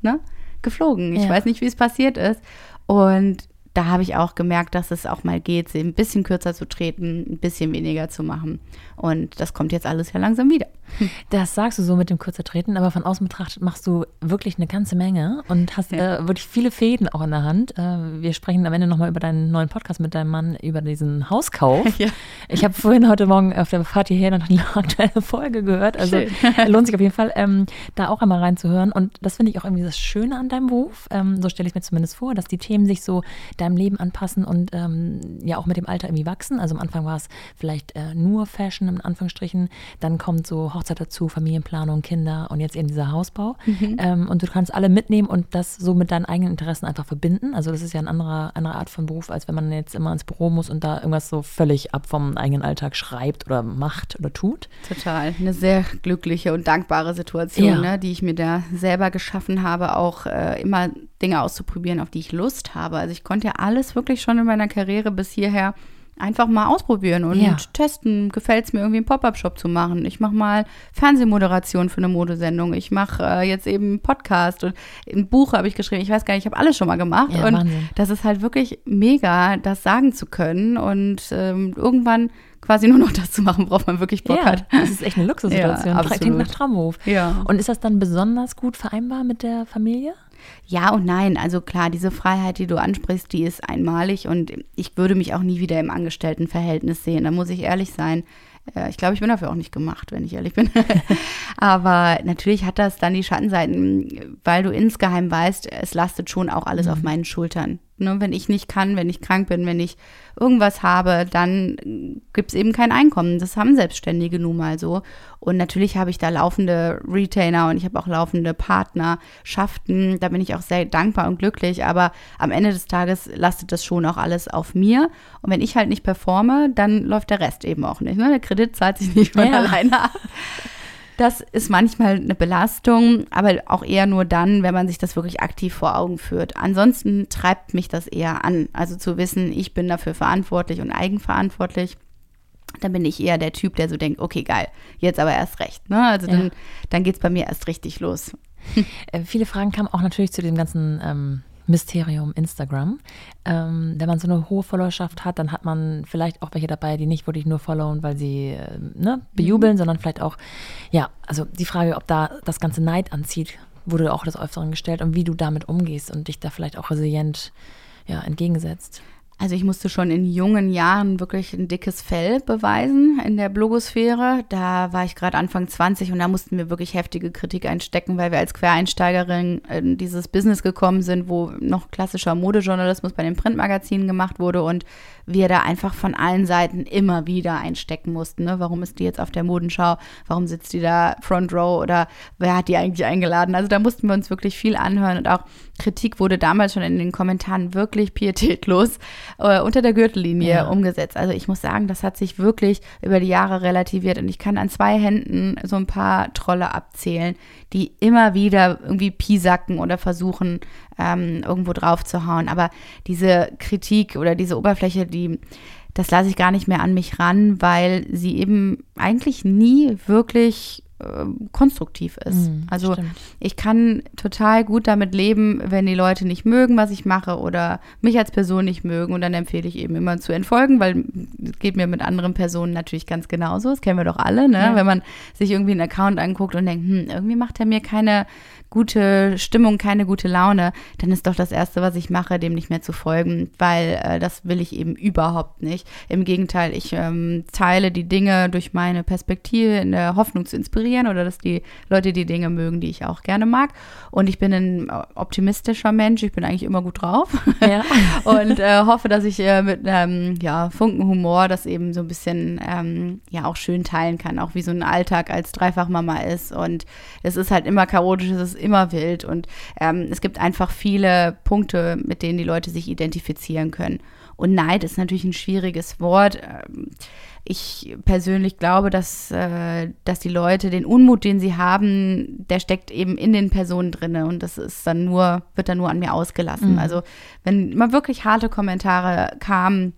ne, geflogen. Ich ja. weiß nicht, wie es passiert ist. Und da habe ich auch gemerkt, dass es auch mal geht, sie ein bisschen kürzer zu treten, ein bisschen weniger zu machen. Und das kommt jetzt alles ja langsam wieder. Das sagst du so mit dem kurzer Treten, aber von außen betrachtet machst du wirklich eine ganze Menge und hast ja. äh, wirklich viele Fäden auch in der Hand. Äh, wir sprechen am Ende nochmal über deinen neuen Podcast mit deinem Mann, über diesen Hauskauf. Ja. Ich habe vorhin heute Morgen auf der Fahrt hierher noch die aktuelle Folge gehört. Also lohnt sich auf jeden Fall, ähm, da auch einmal reinzuhören. Und das finde ich auch irgendwie das Schöne an deinem Beruf. Ähm, so stelle ich mir zumindest vor, dass die Themen sich so deinem Leben anpassen und ähm, ja auch mit dem Alter irgendwie wachsen. Also am Anfang war es vielleicht äh, nur Fashion in Anführungsstrichen. Dann kommt so Hochzeit dazu, Familienplanung, Kinder und jetzt eben dieser Hausbau. Mhm. Ähm, und du kannst alle mitnehmen und das so mit deinen eigenen Interessen einfach verbinden. Also das ist ja eine andere, andere Art von Beruf, als wenn man jetzt immer ins Büro muss und da irgendwas so völlig ab vom eigenen Alltag schreibt oder macht oder tut. Total. Eine sehr glückliche und dankbare Situation, ja. ne, die ich mir da selber geschaffen habe, auch äh, immer Dinge auszuprobieren, auf die ich Lust habe. Also ich konnte ja alles wirklich schon in meiner Karriere bis hierher einfach mal ausprobieren und ja. testen. Gefällt es mir irgendwie einen Pop-up-Shop zu machen? Ich mache mal Fernsehmoderation für eine Modesendung. Ich mache äh, jetzt eben einen Podcast und ein Buch habe ich geschrieben. Ich weiß gar nicht, ich habe alles schon mal gemacht. Ja, und Wahnsinn. das ist halt wirklich mega, das sagen zu können. Und ähm, irgendwann quasi nur noch das zu machen, worauf man wirklich Bock ja, hat. Das ist echt eine Luxussituation. Ja, Klingt nach Traumhof. Ja. Und ist das dann besonders gut vereinbar mit der Familie? Ja und nein. Also klar, diese Freiheit, die du ansprichst, die ist einmalig und ich würde mich auch nie wieder im Angestelltenverhältnis sehen. Da muss ich ehrlich sein. Äh, ich glaube, ich bin dafür auch nicht gemacht, wenn ich ehrlich bin. Aber natürlich hat das dann die Schattenseiten, weil du insgeheim weißt, es lastet schon auch alles mhm. auf meinen Schultern. Ne, wenn ich nicht kann, wenn ich krank bin, wenn ich irgendwas habe, dann gibt es eben kein Einkommen. Das haben Selbstständige nun mal so. Und natürlich habe ich da laufende Retainer und ich habe auch laufende Partnerschaften. Da bin ich auch sehr dankbar und glücklich. Aber am Ende des Tages lastet das schon auch alles auf mir. Und wenn ich halt nicht performe, dann läuft der Rest eben auch nicht. Ne? Der Kredit zahlt sich nicht von ja. alleine ab. Das ist manchmal eine Belastung, aber auch eher nur dann, wenn man sich das wirklich aktiv vor Augen führt. Ansonsten treibt mich das eher an. Also zu wissen, ich bin dafür verantwortlich und eigenverantwortlich. Dann bin ich eher der Typ, der so denkt, okay, geil, jetzt aber erst recht. Ne? Also ja. dann, dann geht es bei mir erst richtig los. Äh, viele Fragen kamen auch natürlich zu dem ganzen ähm, Mysterium Instagram. Ähm, wenn man so eine hohe Followerschaft hat, dann hat man vielleicht auch welche dabei, die nicht wirklich nur followen, weil sie äh, ne, bejubeln, mhm. sondern vielleicht auch, ja, also die Frage, ob da das ganze Neid anzieht, wurde auch des Öfteren gestellt und wie du damit umgehst und dich da vielleicht auch resilient ja, entgegensetzt. Also ich musste schon in jungen Jahren wirklich ein dickes Fell beweisen in der Blogosphäre. Da war ich gerade Anfang 20 und da mussten wir wirklich heftige Kritik einstecken, weil wir als Quereinsteigerin in dieses Business gekommen sind, wo noch klassischer Modejournalismus bei den Printmagazinen gemacht wurde und wir da einfach von allen Seiten immer wieder einstecken mussten. Ne? Warum ist die jetzt auf der Modenschau? Warum sitzt die da Front Row? Oder wer hat die eigentlich eingeladen? Also da mussten wir uns wirklich viel anhören und auch Kritik wurde damals schon in den Kommentaren wirklich pietätlos äh, unter der Gürtellinie ja. umgesetzt. Also ich muss sagen, das hat sich wirklich über die Jahre relativiert und ich kann an zwei Händen so ein paar Trolle abzählen, die immer wieder irgendwie piesacken oder versuchen, ähm, irgendwo drauf zu hauen. Aber diese Kritik oder diese Oberfläche, die das lasse ich gar nicht mehr an mich ran, weil sie eben eigentlich nie wirklich äh, konstruktiv ist. Mm, also stimmt. ich kann total gut damit leben, wenn die Leute nicht mögen, was ich mache oder mich als Person nicht mögen und dann empfehle ich eben immer zu entfolgen, weil es geht mir mit anderen Personen natürlich ganz genauso. Das kennen wir doch alle, ne? Ja. Wenn man sich irgendwie einen Account anguckt und denkt, hm, irgendwie macht er mir keine gute Stimmung, keine gute Laune, dann ist doch das Erste, was ich mache, dem nicht mehr zu folgen, weil äh, das will ich eben überhaupt nicht. Im Gegenteil, ich ähm, teile die Dinge durch meine Perspektive in der Hoffnung zu inspirieren oder dass die Leute die Dinge mögen, die ich auch gerne mag. Und ich bin ein optimistischer Mensch, ich bin eigentlich immer gut drauf ja. und äh, hoffe, dass ich äh, mit ähm, ja, Funken Humor das eben so ein bisschen ähm, ja auch schön teilen kann, auch wie so ein Alltag als Dreifachmama ist. Und es ist halt immer chaotisch, es ist immer wild und ähm, es gibt einfach viele Punkte, mit denen die Leute sich identifizieren können. Und Neid ist natürlich ein schwieriges Wort. Ähm, ich persönlich glaube, dass, äh, dass die Leute den Unmut, den sie haben, der steckt eben in den Personen drin und das ist dann nur, wird dann nur an mir ausgelassen. Mhm. Also wenn immer wirklich harte Kommentare kamen,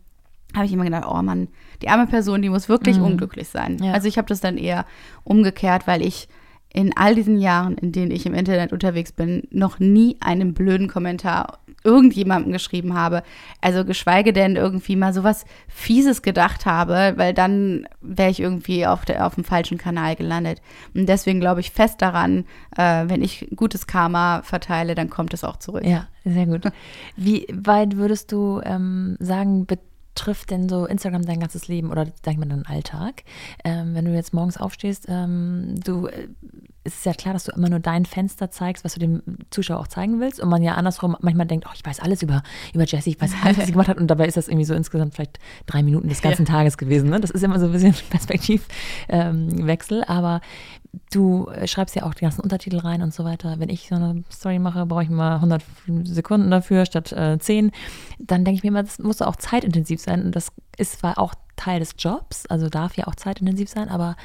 habe ich immer gedacht, oh Mann, die arme Person, die muss wirklich mhm. unglücklich sein. Ja. Also ich habe das dann eher umgekehrt, weil ich in all diesen Jahren, in denen ich im Internet unterwegs bin, noch nie einen blöden Kommentar irgendjemandem geschrieben habe. Also geschweige denn irgendwie mal sowas Fieses gedacht habe, weil dann wäre ich irgendwie auf, der, auf dem falschen Kanal gelandet. Und deswegen glaube ich fest daran, äh, wenn ich gutes Karma verteile, dann kommt es auch zurück. Ja, sehr gut. Wie weit würdest du ähm, sagen, trifft denn so Instagram dein ganzes Leben oder sag ich mal deinen Alltag? Ähm, wenn du jetzt morgens aufstehst, ähm, du äh, es ist ja klar, dass du immer nur dein Fenster zeigst, was du dem Zuschauer auch zeigen willst. Und man ja andersrum manchmal denkt, oh, ich weiß alles über, über Jessie, ich weiß alles, was sie gemacht hat. Und dabei ist das irgendwie so insgesamt vielleicht drei Minuten des ganzen ja. Tages gewesen. Ne? Das ist immer so ein bisschen Perspektivwechsel. Ähm, Aber du schreibst ja auch die ganzen Untertitel rein und so weiter. Wenn ich so eine Story mache, brauche ich mal 100 Sekunden dafür statt äh, 10. Dann denke ich mir immer, das muss auch zeitintensiv sein. Und das ist zwar auch Teil des Jobs, also darf ja auch zeitintensiv sein, aber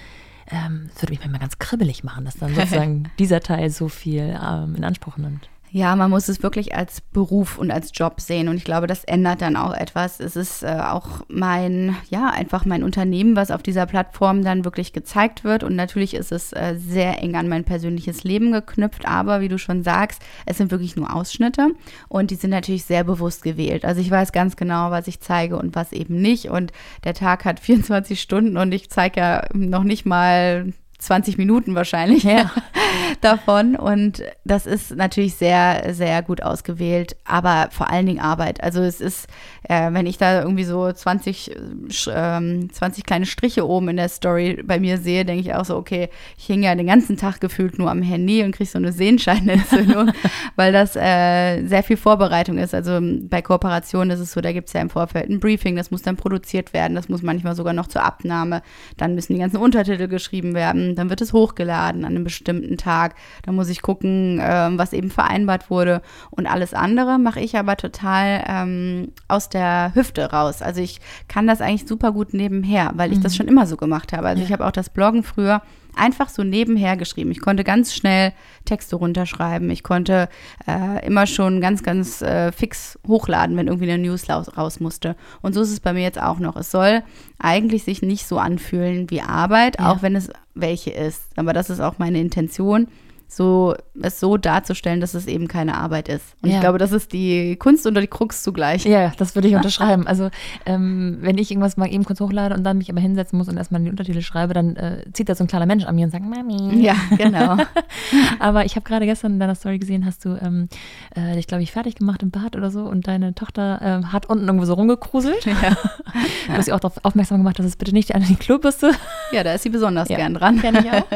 ähm, das würde mich manchmal ganz kribbelig machen, dass dann sozusagen dieser Teil so viel ähm, in Anspruch nimmt. Ja, man muss es wirklich als Beruf und als Job sehen. Und ich glaube, das ändert dann auch etwas. Es ist äh, auch mein, ja, einfach mein Unternehmen, was auf dieser Plattform dann wirklich gezeigt wird. Und natürlich ist es äh, sehr eng an mein persönliches Leben geknüpft. Aber wie du schon sagst, es sind wirklich nur Ausschnitte. Und die sind natürlich sehr bewusst gewählt. Also ich weiß ganz genau, was ich zeige und was eben nicht. Und der Tag hat 24 Stunden und ich zeige ja noch nicht mal 20 Minuten wahrscheinlich ja. davon. Und das ist natürlich sehr, sehr gut ausgewählt, aber vor allen Dingen Arbeit. Also es ist, äh, wenn ich da irgendwie so 20, äh, 20 kleine Striche oben in der Story bei mir sehe, denke ich auch so, okay, ich hing ja den ganzen Tag gefühlt nur am Handy und kriege so eine Sehenscheinentzündung, weil das äh, sehr viel Vorbereitung ist. Also bei Kooperationen ist es so, da gibt es ja im Vorfeld ein Briefing, das muss dann produziert werden, das muss manchmal sogar noch zur Abnahme, dann müssen die ganzen Untertitel geschrieben werden dann wird es hochgeladen an einem bestimmten Tag. Da muss ich gucken, äh, was eben vereinbart wurde. Und alles andere mache ich aber total ähm, aus der Hüfte raus. Also ich kann das eigentlich super gut nebenher, weil ich mhm. das schon immer so gemacht habe. Also ja. ich habe auch das Bloggen früher einfach so nebenher geschrieben. Ich konnte ganz schnell Texte runterschreiben. Ich konnte äh, immer schon ganz, ganz äh, fix hochladen, wenn irgendwie eine News raus musste. Und so ist es bei mir jetzt auch noch. Es soll eigentlich sich nicht so anfühlen wie Arbeit, ja. auch wenn es welche ist. Aber das ist auch meine Intention so es so darzustellen, dass es eben keine Arbeit ist. Und ja. ich glaube, das ist die Kunst oder die Krux zugleich. Ja, das würde ich unterschreiben. Also ähm, wenn ich irgendwas mal eben kurz hochlade und dann mich aber hinsetzen muss und erstmal die Untertitel schreibe, dann äh, zieht da so ein kleiner Mensch an mir und sagt, Mami. Ja, genau. aber ich habe gerade gestern in deiner Story gesehen, hast du ähm, äh, dich, glaube ich, fertig gemacht im Bad oder so und deine Tochter äh, hat unten irgendwo so rumgekruselt. Ja. du hast sie auch darauf aufmerksam gemacht, dass es bitte nicht an die Klobürste. Ja, da ist sie besonders ja. gern dran. Kenne ich auch.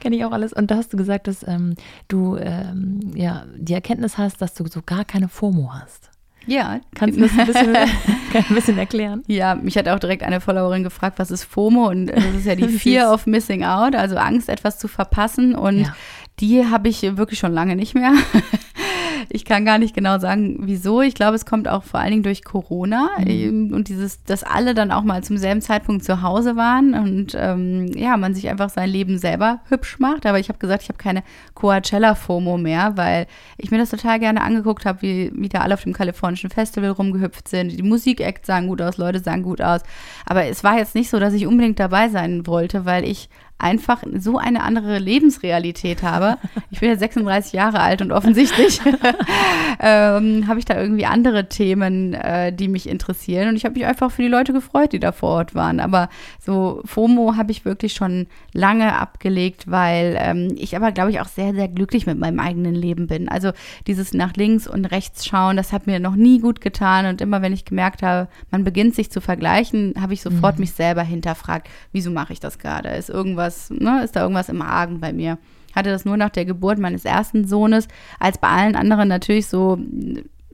Kenne ich auch alles. Und da hast du gesagt, dass ähm, du ähm, ja, die Erkenntnis hast, dass du so gar keine FOMO hast. Ja. Kannst du das ein bisschen, ein bisschen, erklären? Ja, mich hat auch direkt eine Followerin gefragt, was ist FOMO? Und das ist ja die Fear of Missing Out, also Angst, etwas zu verpassen. Und ja. die habe ich wirklich schon lange nicht mehr. Ich kann gar nicht genau sagen, wieso. Ich glaube, es kommt auch vor allen Dingen durch Corona mhm. und dieses, dass alle dann auch mal zum selben Zeitpunkt zu Hause waren und ähm, ja, man sich einfach sein Leben selber hübsch macht. Aber ich habe gesagt, ich habe keine Coachella-FOMO mehr, weil ich mir das total gerne angeguckt habe, wie, wie da alle auf dem kalifornischen Festival rumgehüpft sind. Die Musik-Acts sahen gut aus, Leute sahen gut aus. Aber es war jetzt nicht so, dass ich unbedingt dabei sein wollte, weil ich einfach so eine andere Lebensrealität habe. Ich bin jetzt 36 Jahre alt und offensichtlich ähm, habe ich da irgendwie andere Themen, äh, die mich interessieren. Und ich habe mich einfach für die Leute gefreut, die da vor Ort waren. Aber so FOMO habe ich wirklich schon lange abgelegt, weil ähm, ich aber, glaube ich, auch sehr, sehr glücklich mit meinem eigenen Leben bin. Also dieses nach links und rechts schauen, das hat mir noch nie gut getan. Und immer wenn ich gemerkt habe, man beginnt sich zu vergleichen, habe ich sofort mhm. mich selber hinterfragt, wieso mache ich das gerade? Ist irgendwas irgendwas, ne, ist da irgendwas im Argen bei mir. Hatte das nur nach der Geburt meines ersten Sohnes, als bei allen anderen natürlich so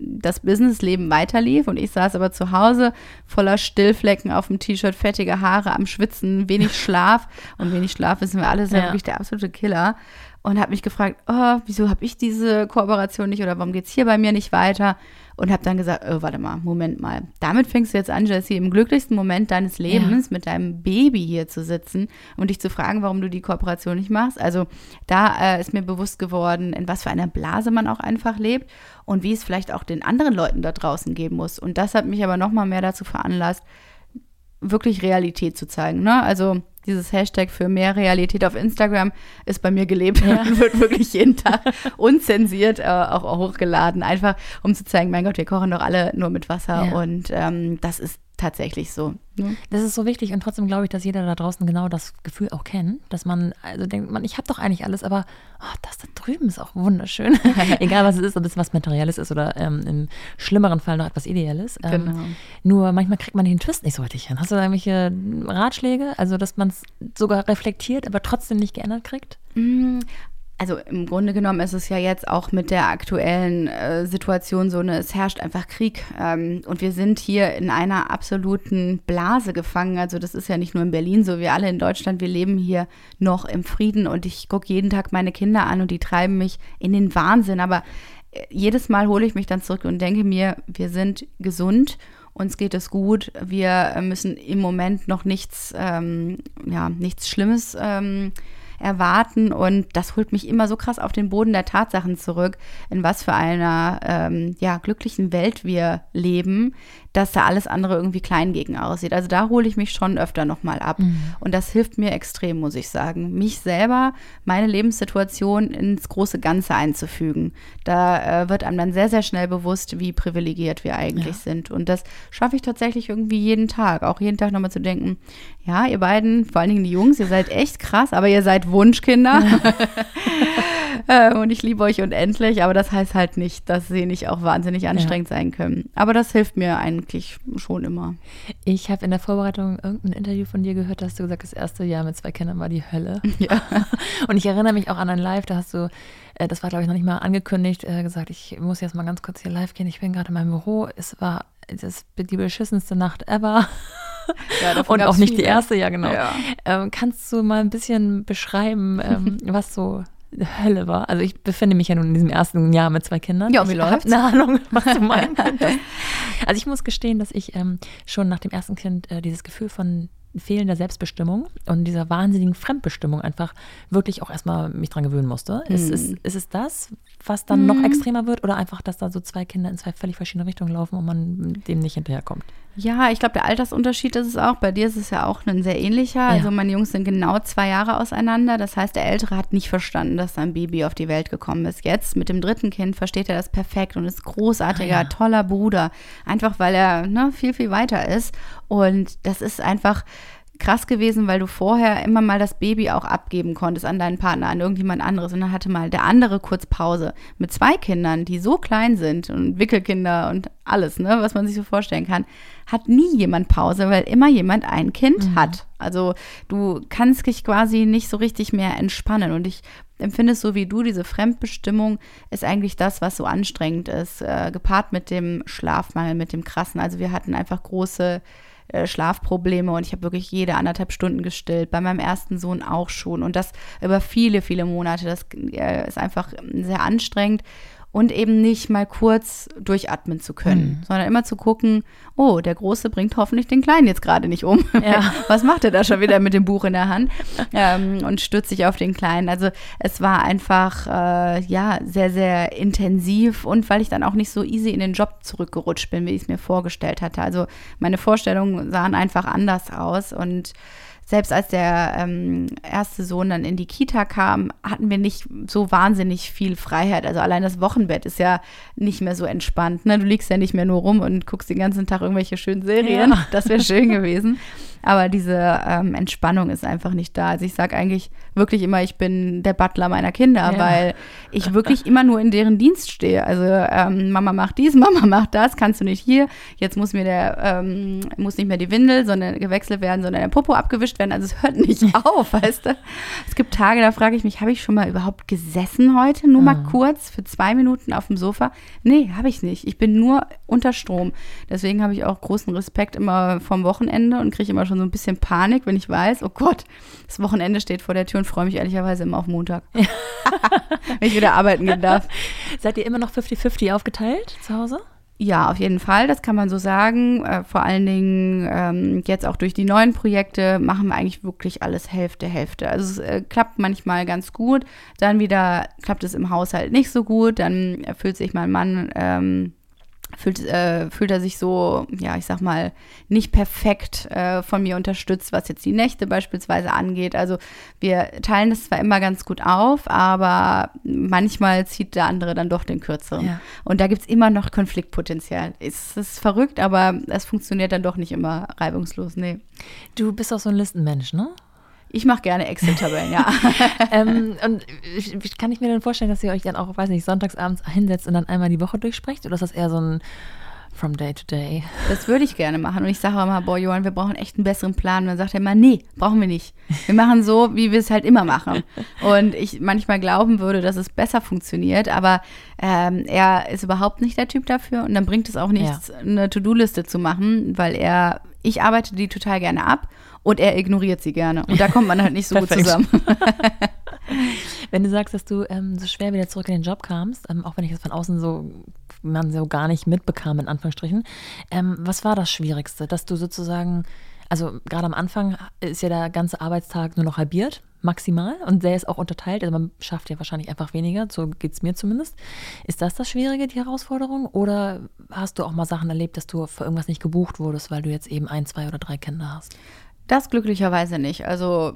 das Businessleben weiterlief und ich saß aber zu Hause voller Stillflecken auf dem T-Shirt, fettige Haare am Schwitzen, wenig Schlaf und wenig Schlaf wissen wir alle, ist ja wirklich der absolute Killer und habe mich gefragt, oh, wieso habe ich diese Kooperation nicht oder warum geht es hier bei mir nicht weiter? Und habe dann gesagt, oh, warte mal, Moment mal. Damit fängst du jetzt an, Jessie, im glücklichsten Moment deines Lebens ja. mit deinem Baby hier zu sitzen und dich zu fragen, warum du die Kooperation nicht machst. Also da äh, ist mir bewusst geworden, in was für einer Blase man auch einfach lebt und wie es vielleicht auch den anderen Leuten da draußen geben muss. Und das hat mich aber noch mal mehr dazu veranlasst, wirklich Realität zu zeigen. Ne? Also dieses Hashtag für mehr Realität auf Instagram ist bei mir gelebt. Ja. wird wirklich jeden Tag unzensiert äh, auch, hochgeladen. Einfach um zu zeigen, mein Gott, wir kochen doch alle nur mit Wasser. Ja. Und ähm, das ist tatsächlich so. Ne? Das ist so wichtig und trotzdem glaube ich, dass jeder da draußen genau das Gefühl auch kennt, dass man also denkt, man, ich habe doch eigentlich alles, aber oh, das da drüben ist auch wunderschön. Egal was es ist, ob es was Materielles ist oder ähm, im schlimmeren Fall noch etwas Ideelles. Ähm, genau. Nur manchmal kriegt man den Twist nicht so richtig hin. Hast du da irgendwelche Ratschläge, also dass man es sogar reflektiert, aber trotzdem nicht geändert kriegt? Also im Grunde genommen ist es ja jetzt auch mit der aktuellen äh, Situation so eine, es herrscht einfach Krieg ähm, und wir sind hier in einer absoluten Blase gefangen. Also das ist ja nicht nur in Berlin so, wir alle in Deutschland, wir leben hier noch im Frieden und ich gucke jeden Tag meine Kinder an und die treiben mich in den Wahnsinn. Aber äh, jedes Mal hole ich mich dann zurück und denke mir, wir sind gesund uns geht es gut, wir müssen im Moment noch nichts, ähm, ja, nichts Schlimmes ähm, erwarten. Und das holt mich immer so krass auf den Boden der Tatsachen zurück, in was für einer ähm, ja, glücklichen Welt wir leben, dass da alles andere irgendwie klein gegen aussieht. Also da hole ich mich schon öfter nochmal ab. Mhm. Und das hilft mir extrem, muss ich sagen. Mich selber, meine Lebenssituation ins große Ganze einzufügen. Da äh, wird einem dann sehr, sehr schnell bewusst, wie privilegiert wir eigentlich ja. sind. Und das schaffe ich tatsächlich irgendwie jeden Tag. Auch jeden Tag nochmal zu denken, ja, ihr beiden, vor allen Dingen die Jungs, ihr seid echt krass, aber ihr seid Wunschkinder. Ja. Äh, und ich liebe euch unendlich, aber das heißt halt nicht, dass sie nicht auch wahnsinnig anstrengend ja. sein können. Aber das hilft mir eigentlich schon immer. Ich habe in der Vorbereitung irgendein Interview von dir gehört, da hast du gesagt, das erste Jahr mit zwei Kindern war die Hölle. Ja. Und ich erinnere mich auch an ein Live, da hast du äh, das war glaube ich noch nicht mal angekündigt, äh, gesagt, ich muss jetzt mal ganz kurz hier live gehen. Ich bin gerade in meinem Büro. Es war das, die beschissenste Nacht ever. Ja, und auch nicht viele. die erste, ja genau. Ja. Ähm, kannst du mal ein bisschen beschreiben, ähm, was so Hölle war. Also ich befinde mich ja nun in diesem ersten Jahr mit zwei Kindern. Ja, und wie läuft's? Eine Ahnung, was du meinst. also ich muss gestehen, dass ich ähm, schon nach dem ersten Kind äh, dieses Gefühl von fehlender Selbstbestimmung und dieser wahnsinnigen Fremdbestimmung einfach wirklich auch erstmal mich dran gewöhnen musste. Mhm. Ist, ist, ist es das, was dann mhm. noch extremer wird oder einfach, dass da so zwei Kinder in zwei völlig verschiedene Richtungen laufen und man dem nicht hinterherkommt? Ja, ich glaube, der Altersunterschied ist es auch. Bei dir ist es ja auch ein sehr ähnlicher. Ja. Also meine Jungs sind genau zwei Jahre auseinander. Das heißt, der Ältere hat nicht verstanden, dass sein Baby auf die Welt gekommen ist. Jetzt mit dem dritten Kind versteht er das perfekt und ist großartiger, ah, ja. toller Bruder. Einfach weil er ne, viel, viel weiter ist. Und das ist einfach krass gewesen, weil du vorher immer mal das Baby auch abgeben konntest an deinen Partner, an irgendjemand anderes. Und dann hatte mal der andere kurz Pause. Mit zwei Kindern, die so klein sind und Wickelkinder und alles, ne, was man sich so vorstellen kann, hat nie jemand Pause, weil immer jemand ein Kind mhm. hat. Also du kannst dich quasi nicht so richtig mehr entspannen. Und ich empfinde es so wie du, diese Fremdbestimmung ist eigentlich das, was so anstrengend ist, äh, gepaart mit dem Schlafmangel, mit dem krassen. Also wir hatten einfach große äh, Schlafprobleme und ich habe wirklich jede anderthalb Stunden gestillt. Bei meinem ersten Sohn auch schon. Und das über viele, viele Monate. Das äh, ist einfach sehr anstrengend und eben nicht mal kurz durchatmen zu können, mhm. sondern immer zu gucken, oh, der Große bringt hoffentlich den Kleinen jetzt gerade nicht um. Ja. Was macht er da schon wieder mit dem Buch in der Hand ähm, und stürzt sich auf den Kleinen? Also es war einfach, äh, ja, sehr, sehr intensiv und weil ich dann auch nicht so easy in den Job zurückgerutscht bin, wie ich es mir vorgestellt hatte. Also meine Vorstellungen sahen einfach anders aus und selbst als der ähm, erste Sohn dann in die Kita kam, hatten wir nicht so wahnsinnig viel Freiheit. Also allein das Wochenbett ist ja nicht mehr so entspannt. Ne? Du liegst ja nicht mehr nur rum und guckst den ganzen Tag irgendwelche schönen Serien. Ja. Das wäre schön gewesen. Aber diese ähm, Entspannung ist einfach nicht da. Also ich sage eigentlich wirklich immer, ich bin der Butler meiner Kinder, ja. weil ich wirklich immer nur in deren Dienst stehe. Also ähm, Mama macht dies, Mama macht das, kannst du nicht hier. Jetzt muss mir der, ähm, muss nicht mehr die Windel, sondern gewechselt werden, sondern der Popo abgewischt werden. Also es hört nicht auf, weißt du. Es gibt Tage, da frage ich mich, habe ich schon mal überhaupt gesessen heute? Nur mal mhm. kurz für zwei Minuten auf dem Sofa? Nee, habe ich nicht. Ich bin nur unter Strom. Deswegen habe ich auch großen Respekt immer vom Wochenende und kriege immer schon so ein bisschen Panik, wenn ich weiß, oh Gott, das Wochenende steht vor der Tür und freue mich ehrlicherweise immer auf Montag. Ja. wenn ich wieder arbeiten gehen darf. Seid ihr immer noch 50-50 aufgeteilt zu Hause? Ja, auf jeden Fall, das kann man so sagen. Äh, vor allen Dingen ähm, jetzt auch durch die neuen Projekte machen wir eigentlich wirklich alles Hälfte, Hälfte. Also es äh, klappt manchmal ganz gut, dann wieder klappt es im Haushalt nicht so gut, dann fühlt sich mein Mann ähm, fühlt, äh, fühlt er sich so, ja, ich sag mal, nicht perfekt äh, von mir unterstützt, was jetzt die Nächte beispielsweise angeht. Also wir teilen das zwar immer ganz gut auf, aber manchmal zieht der andere dann doch den kürzeren. Ja. Und da gibt es immer noch Konfliktpotenzial. Es ist verrückt, aber es funktioniert dann doch nicht immer reibungslos. Nee. Du bist auch so ein Listenmensch, ne? Ich mache gerne Excel-Tabellen, ja. ähm, und kann ich mir dann vorstellen, dass ihr euch dann auch, weiß nicht, sonntagsabends hinsetzt und dann einmal die Woche durchsprecht? Oder ist das eher so ein from day to day? Das würde ich gerne machen. Und ich sage auch immer, boah, Johann, wir brauchen echt einen besseren Plan. Und dann sagt er immer, nee, brauchen wir nicht. Wir machen so, wie wir es halt immer machen. Und ich manchmal glauben würde, dass es besser funktioniert, aber ähm, er ist überhaupt nicht der Typ dafür. Und dann bringt es auch nichts, ja. eine To-Do-Liste zu machen, weil er, ich arbeite die total gerne ab und er ignoriert sie gerne. Und da kommt man halt nicht so gut zusammen. wenn du sagst, dass du ähm, so schwer wieder zurück in den Job kamst, ähm, auch wenn ich das von außen so, man so gar nicht mitbekam, in Anführungsstrichen, ähm, was war das Schwierigste, dass du sozusagen, also gerade am Anfang ist ja der ganze Arbeitstag nur noch halbiert, maximal, und der ist auch unterteilt, also man schafft ja wahrscheinlich einfach weniger, so geht es mir zumindest. Ist das das Schwierige, die Herausforderung, oder hast du auch mal Sachen erlebt, dass du für irgendwas nicht gebucht wurdest, weil du jetzt eben ein, zwei oder drei Kinder hast? Das glücklicherweise nicht. Also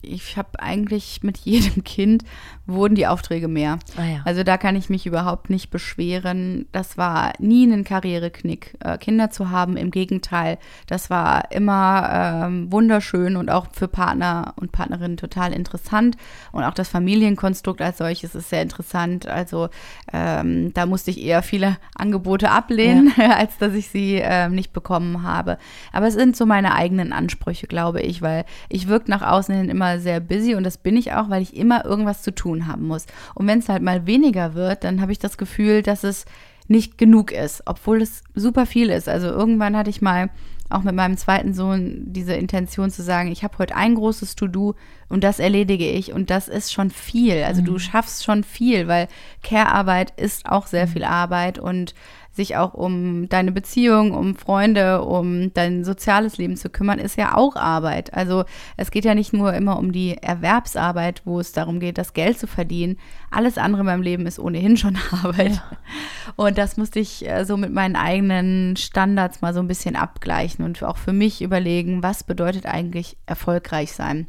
ich habe eigentlich mit jedem Kind wurden die Aufträge mehr. Ah ja. Also da kann ich mich überhaupt nicht beschweren. Das war nie ein Karriereknick, äh, Kinder zu haben. Im Gegenteil, das war immer ähm, wunderschön und auch für Partner und Partnerinnen total interessant. Und auch das Familienkonstrukt als solches ist sehr interessant. Also ähm, da musste ich eher viele Angebote ablehnen, ja. als dass ich sie ähm, nicht bekommen habe. Aber es sind so meine eigenen Ansprüche glaube ich, weil ich wirke nach außen hin immer sehr busy und das bin ich auch, weil ich immer irgendwas zu tun haben muss. Und wenn es halt mal weniger wird, dann habe ich das Gefühl, dass es nicht genug ist, obwohl es super viel ist. Also irgendwann hatte ich mal auch mit meinem zweiten Sohn diese Intention zu sagen, ich habe heute ein großes To-Do und das erledige ich und das ist schon viel. Also mhm. du schaffst schon viel, weil Care-Arbeit ist auch sehr mhm. viel Arbeit und sich auch um deine Beziehung, um Freunde, um dein soziales Leben zu kümmern, ist ja auch Arbeit. Also es geht ja nicht nur immer um die Erwerbsarbeit, wo es darum geht, das Geld zu verdienen. Alles andere beim Leben ist ohnehin schon Arbeit. Ja. Und das musste ich äh, so mit meinen eigenen Standards mal so ein bisschen abgleichen und auch für mich überlegen, was bedeutet eigentlich erfolgreich sein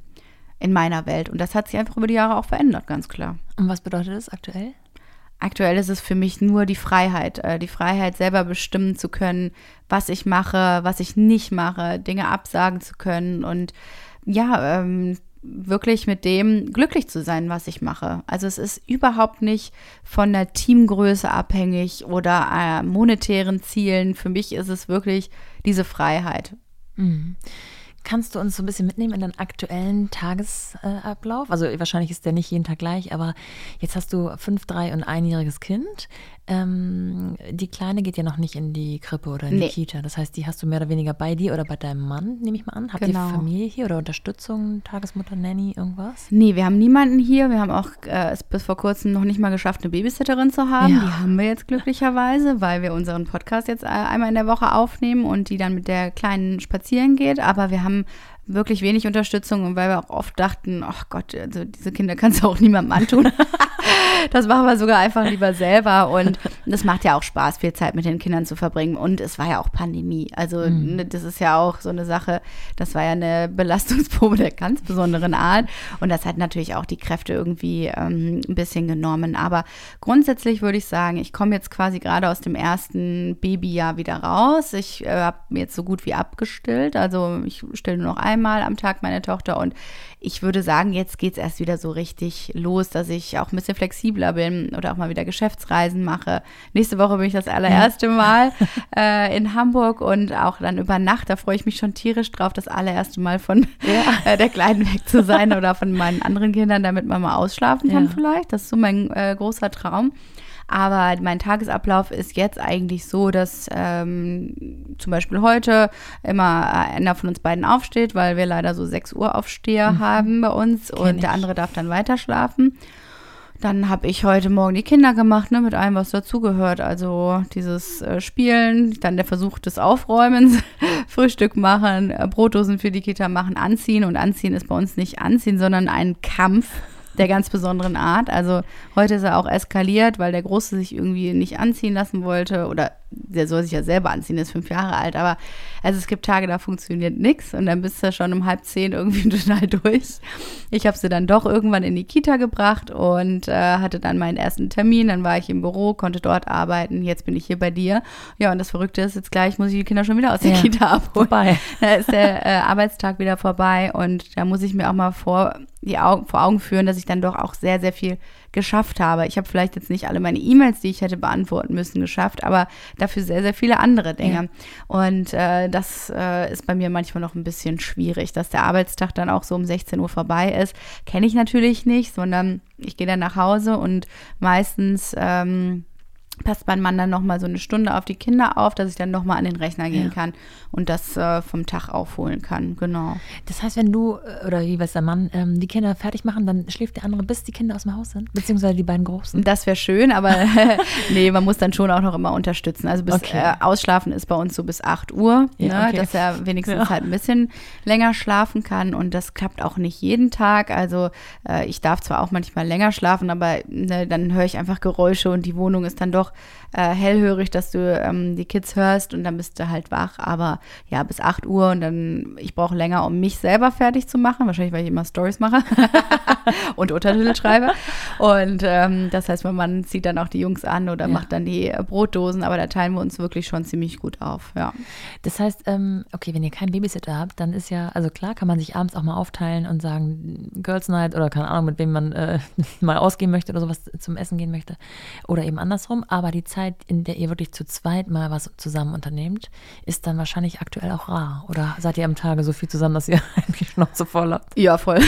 in meiner Welt. Und das hat sich einfach über die Jahre auch verändert, ganz klar. Und was bedeutet das aktuell? Aktuell ist es für mich nur die Freiheit, äh, die Freiheit selber bestimmen zu können, was ich mache, was ich nicht mache, Dinge absagen zu können und ja, ähm, wirklich mit dem glücklich zu sein, was ich mache. Also es ist überhaupt nicht von der Teamgröße abhängig oder äh, monetären Zielen. Für mich ist es wirklich diese Freiheit. Mhm. Kannst du uns so ein bisschen mitnehmen in deinen aktuellen Tagesablauf? Also wahrscheinlich ist der nicht jeden Tag gleich, aber jetzt hast du fünf, drei und einjähriges Kind. Ähm, die Kleine geht ja noch nicht in die Krippe oder in nee. die Kita. Das heißt, die hast du mehr oder weniger bei dir oder bei deinem Mann, nehme ich mal an. Habt genau. ihr Familie hier oder Unterstützung, Tagesmutter, Nanny, irgendwas? Nee, wir haben niemanden hier. Wir haben auch äh, es bis vor kurzem noch nicht mal geschafft, eine Babysitterin zu haben. Ja. Die haben wir jetzt glücklicherweise, weil wir unseren Podcast jetzt äh, einmal in der Woche aufnehmen und die dann mit der Kleinen spazieren geht. Aber wir haben um, wirklich wenig Unterstützung und weil wir auch oft dachten, ach Gott, also diese Kinder kannst du auch niemandem antun. das machen wir sogar einfach lieber selber und das macht ja auch Spaß, viel Zeit mit den Kindern zu verbringen und es war ja auch Pandemie. Also mhm. Ne, das ist ja auch so eine Sache, das war ja eine Belastungsprobe der ganz besonderen Art und das hat natürlich auch die Kräfte irgendwie ähm, ein bisschen genommen. Aber grundsätzlich würde ich sagen, ich komme jetzt quasi gerade aus dem ersten Babyjahr wieder raus. Ich äh, habe jetzt so gut wie abgestillt, also ich stille nur noch ein einmal am Tag meine Tochter und ich würde sagen, jetzt geht es erst wieder so richtig los, dass ich auch ein bisschen flexibler bin oder auch mal wieder Geschäftsreisen mache. Nächste Woche bin ich das allererste Mal äh, in Hamburg und auch dann über Nacht, da freue ich mich schon tierisch drauf, das allererste Mal von ja. äh, der Kleinen weg zu sein oder von meinen anderen Kindern, damit man mal ausschlafen kann ja. vielleicht. Das ist so mein äh, großer Traum. Aber mein Tagesablauf ist jetzt eigentlich so, dass ähm, zum Beispiel heute immer einer von uns beiden aufsteht, weil wir leider so 6 Uhr Aufsteher mhm. haben bei uns Kenn und ich. der andere darf dann weiter schlafen. Dann habe ich heute Morgen die Kinder gemacht, ne, mit allem, was dazugehört. Also dieses äh, Spielen, dann der Versuch des Aufräumens, Frühstück machen, äh, Brotdosen für die Kita machen, anziehen. Und anziehen ist bei uns nicht anziehen, sondern ein Kampf der ganz besonderen Art. Also heute ist er auch eskaliert, weil der Große sich irgendwie nicht anziehen lassen wollte oder der soll sich ja selber anziehen, der ist fünf Jahre alt. Aber also es gibt Tage, da funktioniert nichts und dann bist du schon um halb zehn irgendwie total durch. Ich habe sie dann doch irgendwann in die Kita gebracht und äh, hatte dann meinen ersten Termin. Dann war ich im Büro, konnte dort arbeiten. Jetzt bin ich hier bei dir. Ja, und das Verrückte ist, jetzt gleich muss ich die Kinder schon wieder aus der ja, Kita abholen. Vorbei. Da ist der äh, Arbeitstag wieder vorbei und da muss ich mir auch mal vor, die Augen, vor Augen führen, dass ich dann doch auch sehr, sehr viel geschafft habe. Ich habe vielleicht jetzt nicht alle meine E-Mails, die ich hätte beantworten müssen, geschafft, aber dafür sehr, sehr viele andere Dinge. Ja. Und äh, das äh, ist bei mir manchmal noch ein bisschen schwierig, dass der Arbeitstag dann auch so um 16 Uhr vorbei ist. Kenne ich natürlich nicht, sondern ich gehe dann nach Hause und meistens ähm, passt mein Mann dann nochmal so eine Stunde auf die Kinder auf, dass ich dann nochmal an den Rechner gehen ja. kann und das äh, vom Tag aufholen kann. Genau. Das heißt, wenn du äh, oder wie weiß der Mann ähm, die Kinder fertig machen, dann schläft der andere, bis die Kinder aus dem Haus sind, beziehungsweise die beiden Großen. Das wäre schön, aber nee, man muss dann schon auch noch immer unterstützen. Also bis okay. äh, Ausschlafen ist bei uns so bis 8 Uhr, ja, ne, okay. dass er wenigstens ja. halt ein bisschen länger schlafen kann und das klappt auch nicht jeden Tag. Also äh, ich darf zwar auch manchmal länger schlafen, aber ne, dann höre ich einfach Geräusche und die Wohnung ist dann doch auch äh, hellhörig, dass du ähm, die Kids hörst und dann bist du halt wach. Aber ja, bis 8 Uhr und dann, ich brauche länger, um mich selber fertig zu machen. Wahrscheinlich, weil ich immer Stories mache und Untertitel schreibe. Und ähm, das heißt, mein Mann zieht dann auch die Jungs an oder ja. macht dann die äh, Brotdosen, aber da teilen wir uns wirklich schon ziemlich gut auf, ja. Das heißt, ähm, okay, wenn ihr keinen Babysitter habt, dann ist ja, also klar kann man sich abends auch mal aufteilen und sagen, Girls Night oder keine Ahnung, mit wem man äh, mal ausgehen möchte oder sowas zum Essen gehen möchte. Oder eben andersrum. Aber die Zeit, in der ihr wirklich zu zweit mal was zusammen unternehmt, ist dann wahrscheinlich aktuell auch rar. Oder seid ihr am Tage so viel zusammen, dass ihr eigentlich Schnauze voll habt? Ja, voll.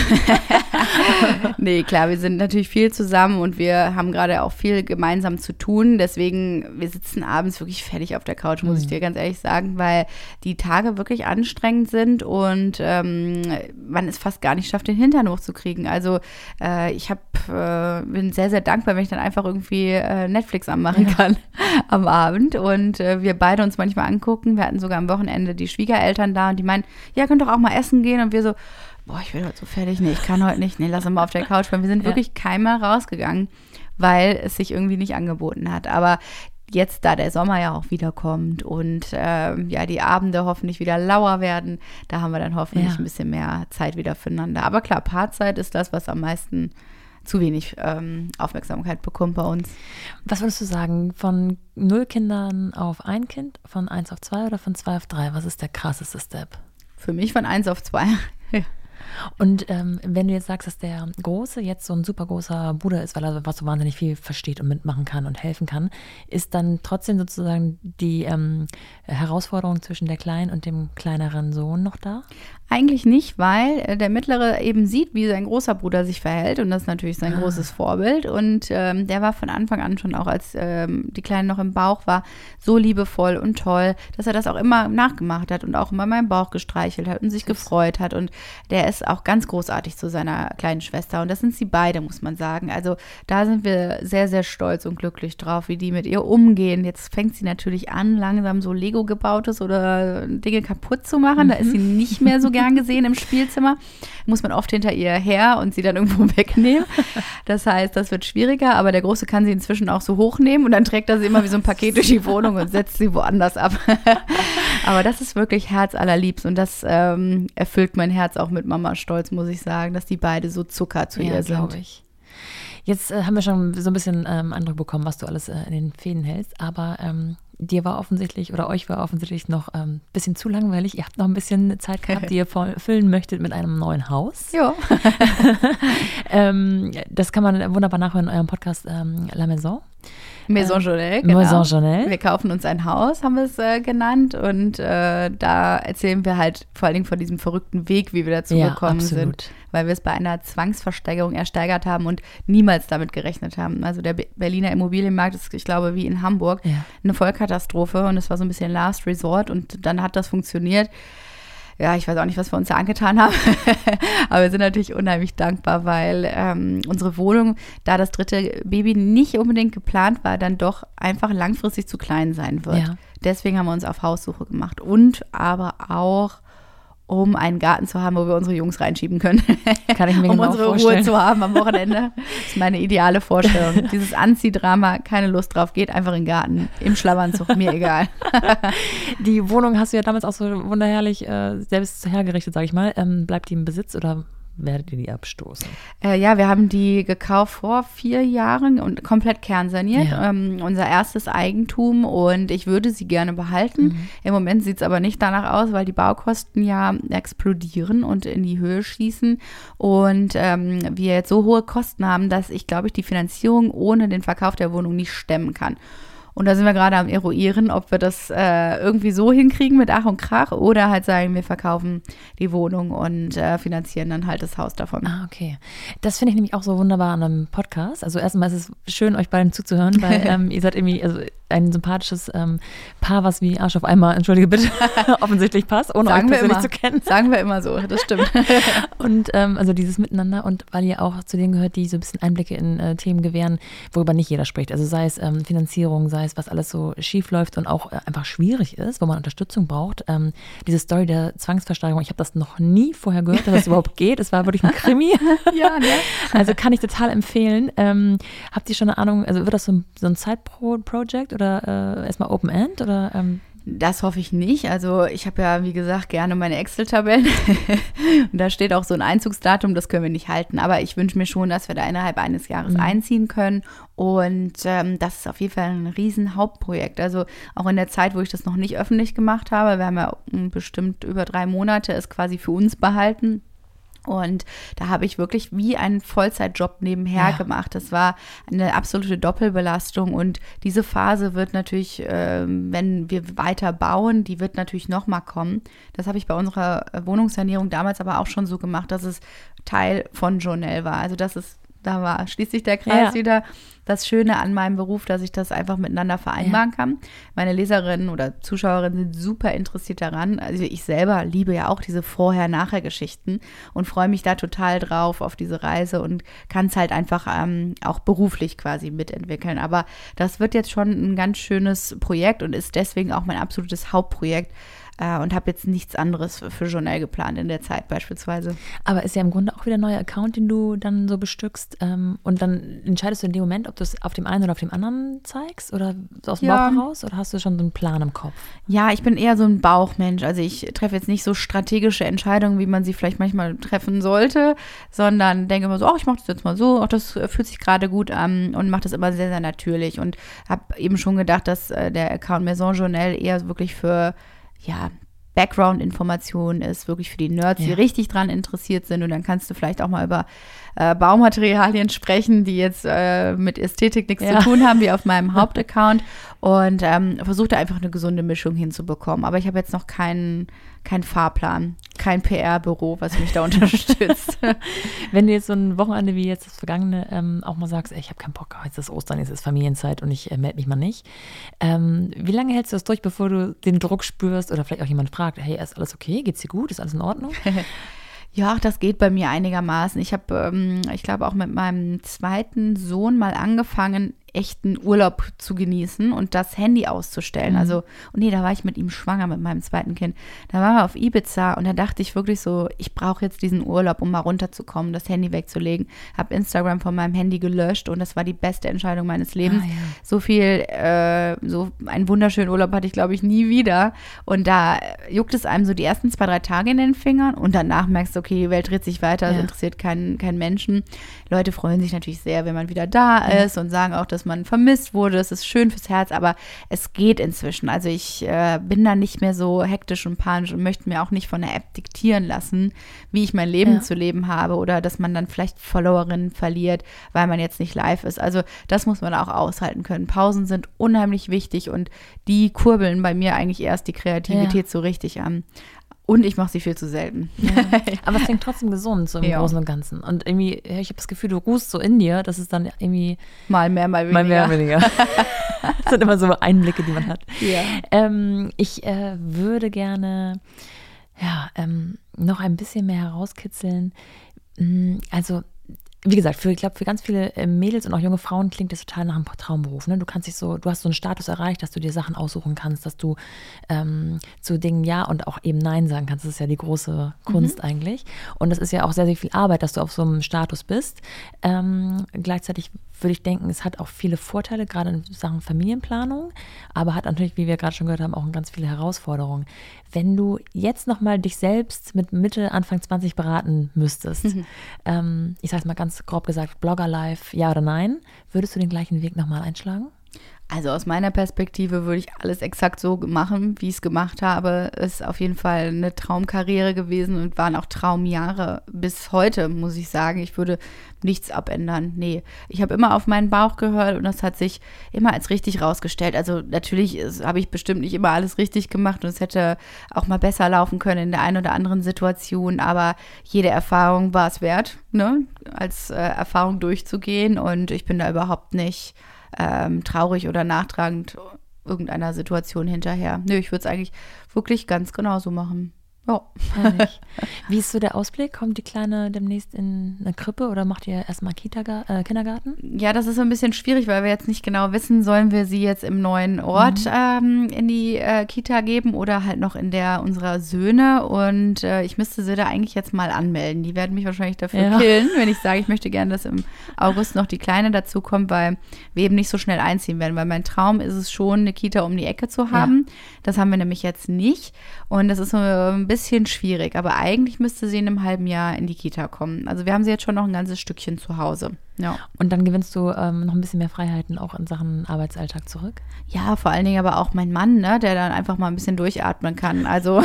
nee, klar, wir sind natürlich viel zusammen und wir haben gerade auch viel gemeinsam zu tun. Deswegen, wir sitzen abends wirklich fertig auf der Couch, muss mhm. ich dir ganz ehrlich sagen, weil die Tage wirklich anstrengend sind und ähm, man es fast gar nicht schafft, den Hintern hochzukriegen. Also äh, ich hab, äh, bin sehr, sehr dankbar, wenn ich dann einfach irgendwie äh, Netflix anmachen ja. kann am Abend und äh, wir beide uns manchmal angucken. Wir hatten sogar am Wochenende die Schwiegereltern da und die meinen, ja, könnt doch auch mal essen gehen und wir so, boah, ich bin heute so fertig, nee, ich kann heute nicht, nee, lass uns mal auf der Couch, weil wir sind ja. wirklich keinmal rausgegangen, weil es sich irgendwie nicht angeboten hat. Aber jetzt, da der Sommer ja auch wiederkommt und äh, ja, die Abende hoffentlich wieder lauer werden, da haben wir dann hoffentlich ja. ein bisschen mehr Zeit wieder füreinander. Aber klar, Paarzeit ist das, was am meisten zu wenig ähm, Aufmerksamkeit bekommt bei uns. Was würdest du sagen, von null Kindern auf ein Kind, von eins auf zwei oder von zwei auf drei? Was ist der krasseste Step? Für mich von eins auf zwei. Und ähm, wenn du jetzt sagst, dass der Große jetzt so ein super großer Bruder ist, weil er was so wahnsinnig viel versteht und mitmachen kann und helfen kann, ist dann trotzdem sozusagen die ähm, Herausforderung zwischen der Kleinen und dem kleineren Sohn noch da? Eigentlich nicht, weil äh, der Mittlere eben sieht, wie sein großer Bruder sich verhält und das ist natürlich sein ah. großes Vorbild. Und ähm, der war von Anfang an schon auch, als ähm, die Kleine noch im Bauch war, so liebevoll und toll, dass er das auch immer nachgemacht hat und auch immer meinen Bauch gestreichelt hat und sich Süß. gefreut hat. Und der ist auch ganz großartig zu seiner kleinen Schwester. Und das sind sie beide, muss man sagen. Also da sind wir sehr, sehr stolz und glücklich drauf, wie die mit ihr umgehen. Jetzt fängt sie natürlich an, langsam so Lego gebautes oder Dinge kaputt zu machen. Mhm. Da ist sie mhm. nicht mehr so gern gesehen im Spielzimmer. Muss man oft hinter ihr her und sie dann irgendwo wegnehmen. Das heißt, das wird schwieriger, aber der Große kann sie inzwischen auch so hochnehmen und dann trägt er sie immer wie so ein Paket durch die Wohnung und setzt sie woanders ab. aber das ist wirklich Herz allerliebst und das ähm, erfüllt mein Herz auch mit Mama Stolz, muss ich sagen, dass die beide so Zucker zu ja, ihr sind. Ich. Jetzt äh, haben wir schon so ein bisschen ähm, Eindruck bekommen, was du alles äh, in den Fäden hältst, aber ähm, dir war offensichtlich oder euch war offensichtlich noch ein ähm, bisschen zu langweilig. Ihr habt noch ein bisschen Zeit gehabt, die ihr füllen möchtet mit einem neuen Haus. Ja. ähm, das kann man wunderbar nachhören in eurem Podcast ähm, La Maison. Maison Journal, genau. Maison Journal. Wir kaufen uns ein Haus, haben wir es äh, genannt. Und äh, da erzählen wir halt vor allen Dingen von diesem verrückten Weg, wie wir dazu ja, gekommen absolut. sind. Weil wir es bei einer Zwangsversteigerung ersteigert haben und niemals damit gerechnet haben. Also der Berliner Immobilienmarkt ist, ich glaube, wie in Hamburg, ja. eine Vollkatastrophe. Und es war so ein bisschen Last Resort. Und dann hat das funktioniert ja, ich weiß auch nicht, was wir uns da angetan haben. Aber wir sind natürlich unheimlich dankbar, weil ähm, unsere Wohnung, da das dritte Baby nicht unbedingt geplant war, dann doch einfach langfristig zu klein sein wird. Ja. Deswegen haben wir uns auf Haussuche gemacht. Und aber auch um einen Garten zu haben, wo wir unsere Jungs reinschieben können. Kann ich mir um genau unsere vorstellen. Ruhe zu haben am Wochenende. Das ist meine ideale Vorstellung. Dieses Anziehdrama, keine Lust drauf, geht einfach in den Garten, im Schlafanzug, mir egal. Die Wohnung hast du ja damals auch so wunderherrlich äh, selbst hergerichtet, sag ich mal. Ähm, bleibt die im Besitz oder werdet ihr die abstoßen? Äh, ja, wir haben die gekauft vor vier Jahren und komplett kernsaniert. Ja. Ähm, unser erstes Eigentum und ich würde sie gerne behalten. Mhm. Im Moment sieht es aber nicht danach aus, weil die Baukosten ja explodieren und in die Höhe schießen und ähm, wir jetzt so hohe Kosten haben, dass ich, glaube ich, die Finanzierung ohne den Verkauf der Wohnung nicht stemmen kann. Und da sind wir gerade am eruieren, ob wir das äh, irgendwie so hinkriegen mit Ach und Krach oder halt sagen, wir verkaufen die Wohnung und äh, finanzieren dann halt das Haus davon. Ah, okay. Das finde ich nämlich auch so wunderbar an einem Podcast. Also erstmal ist es schön, euch beiden zuzuhören, weil ähm, ihr seid irgendwie also ein sympathisches ähm, Paar, was wie Arsch auf einmal, entschuldige bitte, offensichtlich passt, ohne Sagen euch persönlich immer. zu kennen. Sagen wir immer so, das stimmt. Und ähm, also dieses Miteinander und weil ihr auch zu denen gehört, die so ein bisschen Einblicke in äh, Themen gewähren, worüber nicht jeder spricht. Also sei es ähm, Finanzierung, sei es was alles so schief läuft und auch äh, einfach schwierig ist, wo man Unterstützung braucht. Ähm, diese Story der Zwangsversteigerung, ich habe das noch nie vorher gehört, dass das überhaupt geht. Es war wirklich ein Krimi. ja, ne? Also kann ich total empfehlen. Ähm, habt ihr schon eine Ahnung, also wird das so ein, so ein Side-Project oder äh, erstmal Open End oder ähm, Das hoffe ich nicht. Also ich habe ja, wie gesagt, gerne meine Excel-Tabellen. und da steht auch so ein Einzugsdatum, das können wir nicht halten. Aber ich wünsche mir schon, dass wir da innerhalb eines Jahres einziehen können. Und ähm, das ist auf jeden Fall ein riesen Hauptprojekt. Also auch in der Zeit, wo ich das noch nicht öffentlich gemacht habe, wir haben ja mm, bestimmt über drei Monate es quasi für uns behalten. Und da habe ich wirklich wie einen Vollzeitjob nebenher Ja. gemacht. Das war eine absolute Doppelbelastung. Und diese Phase wird natürlich, ähm, wenn wir weiter bauen, die wird natürlich nochmal kommen. Das habe ich bei unserer äh, Wohnungssanierung damals aber auch schon so gemacht, dass es Teil von Journal war. Also das ist, da war schließlich der Kreis Ja. wieder das Schöne an meinem Beruf, dass ich das einfach miteinander vereinbaren kann. Meine Leserinnen oder Zuschauerinnen sind super interessiert daran. Also ich selber liebe ja auch diese Vorher-Nachher-Geschichten und freue mich da total drauf auf diese Reise und kann es halt einfach ähm, auch beruflich quasi mitentwickeln. Aber das wird jetzt schon ein ganz schönes Projekt und ist deswegen auch mein absolutes Hauptprojekt äh, und habe jetzt nichts anderes für, für Journal geplant in der Zeit beispielsweise. Aber ist ja im Grunde auch wieder ein neuer Account, den du dann so bestückst. Ähm, und dann entscheidest du in dem Moment, ob du es auf dem einen oder auf dem anderen zeigst oder so aus dem Ja. Bauch heraus? Oder hast du schon so einen Plan im Kopf? Ja, ich bin eher so ein Bauchmensch. Also ich treffe jetzt nicht so strategische Entscheidungen, wie man sie vielleicht manchmal treffen sollte, sondern denke immer so, ach, ich mache das jetzt mal so, ach, das äh, fühlt sich gerade gut an und mache das immer sehr, sehr natürlich. Und habe eben schon gedacht, dass äh, der Account Maison Journal eher wirklich für, ja, Background-Informationen ist, wirklich für die Nerds, die Ja. richtig dran interessiert sind. Und dann kannst du vielleicht auch mal über äh, Baumaterialien sprechen, die jetzt äh, mit Ästhetik nichts Ja. zu tun haben, wie auf meinem Hauptaccount. Und ähm, versuche da einfach eine gesunde Mischung hinzubekommen. Aber ich habe jetzt noch keinen keinen Fahrplan, kein PR-Büro, was mich da unterstützt. Wenn du jetzt so ein Wochenende wie jetzt das vergangene ähm, auch mal sagst, ey, ich habe keinen Bock, jetzt ist Ostern, jetzt ist Familienzeit und ich äh, melde mich mal nicht. Ähm, wie lange hältst du das durch, bevor du den Druck spürst oder vielleicht auch jemand fragt, hey, ist alles okay? Geht's dir gut? Ist alles in Ordnung? Ja, das geht bei mir einigermaßen. Ich habe, ähm, ich glaube, auch mit meinem zweiten Sohn mal angefangen, echten Urlaub zu genießen und das Handy auszustellen. Also, und nee, da war ich mit ihm schwanger, mit meinem zweiten Kind. Da waren wir auf Ibiza und da dachte ich wirklich so, ich brauche jetzt diesen Urlaub, um mal runterzukommen, das Handy wegzulegen. Habe Instagram von meinem Handy gelöscht und das war die beste Entscheidung meines Lebens. Ah, ja. So viel, äh, so einen wunderschönen Urlaub hatte ich, glaube ich, nie wieder. Und da juckt es einem so die ersten zwei, drei Tage in den Fingern und danach merkst du, okay, die Welt dreht sich weiter, es Ja. interessiert keinen, keinen Menschen. Leute freuen sich natürlich sehr, wenn man wieder da ist und sagen auch, dass man vermisst wurde. Das ist schön fürs Herz, aber es geht inzwischen. Also ich äh, bin da nicht mehr so hektisch und panisch und möchte mir auch nicht von der App diktieren lassen, wie ich mein Leben Ja. zu leben habe oder dass man dann vielleicht Followerinnen verliert, weil man jetzt nicht live ist. Also das muss man auch aushalten können. Pausen sind unheimlich wichtig und die kurbeln bei mir eigentlich erst die Kreativität so richtig an. Und ich mache sie viel zu selten. Aber es klingt trotzdem gesund, so im Ja. Großen und Ganzen. Und irgendwie, ja, ich habe das Gefühl, du ruhst so in dir, dass es dann irgendwie Mal mehr, mal weniger. mal mehr, weniger. das sind immer so Einblicke, die man hat. Ja. Ähm, ich äh, würde gerne ja, ähm, noch ein bisschen mehr herauskitzeln. Mm, Also wie gesagt, für, ich glaube, für ganz viele äh, Mädels und auch junge Frauen klingt das total nach einem Traumberuf. Ne? Du kannst dich so, du hast so einen Status erreicht, dass du dir Sachen aussuchen kannst, dass du ähm, zu Dingen Ja und auch eben Nein sagen kannst. Das ist ja die große Kunst mhm. eigentlich. Und das ist ja auch sehr, sehr viel Arbeit, dass du auf so einem Status bist. Ähm, gleichzeitig würde ich denken, es hat auch viele Vorteile, gerade in Sachen Familienplanung, aber hat natürlich, wie wir gerade schon gehört haben, auch ganz viele Herausforderungen. Wenn du jetzt nochmal dich selbst mit Mitte, Anfang 20 beraten müsstest, mhm. ähm, ich sage es mal ganz grob gesagt, Blogger-Life, ja oder nein, würdest du den gleichen Weg nochmal einschlagen? Also aus meiner Perspektive würde ich alles exakt so machen, wie ich es gemacht habe. Ist auf jeden Fall eine Traumkarriere gewesen und waren auch Traumjahre bis heute, muss ich sagen. Ich würde nichts abändern. Nee, ich habe immer auf meinen Bauch gehört und das hat sich immer als richtig rausgestellt. Also natürlich habe ich bestimmt nicht immer alles richtig gemacht und es hätte auch mal besser laufen können in der einen oder anderen Situation, aber jede Erfahrung war es wert, ne, als äh, Erfahrung durchzugehen und ich bin da überhaupt nicht ähm, traurig oder nachtragend irgendeiner Situation hinterher. Nö, ich würde es eigentlich wirklich ganz genauso machen. Ja. Wie ist so der Ausblick? Kommt die Kleine demnächst in eine Krippe oder macht ihr erstmal äh, Kindergarten? Ja, das ist so ein bisschen schwierig, weil wir jetzt nicht genau wissen, sollen wir sie jetzt im neuen Ort mhm. ähm, in die äh, Kita geben oder halt noch in der unserer Söhne. Und äh, ich müsste sie da eigentlich jetzt mal anmelden. Die werden mich wahrscheinlich dafür ja. killen, wenn ich sage, ich möchte gerne, dass im August noch die Kleine dazu kommt, weil wir eben nicht so schnell einziehen werden. Weil mein Traum ist es schon, eine Kita um die Ecke zu haben. Ja. Das haben wir nämlich jetzt nicht. Und das ist so ein bisschen bisschen schwierig, aber eigentlich müsste sie in einem halben Jahr in die Kita kommen. Also wir haben sie jetzt schon noch ein ganzes Stückchen zu Hause. Ja. Und dann gewinnst du ähm, noch ein bisschen mehr Freiheiten auch in Sachen Arbeitsalltag zurück? Ja, vor allen Dingen aber auch mein Mann, ne, der dann einfach mal ein bisschen durchatmen kann. Also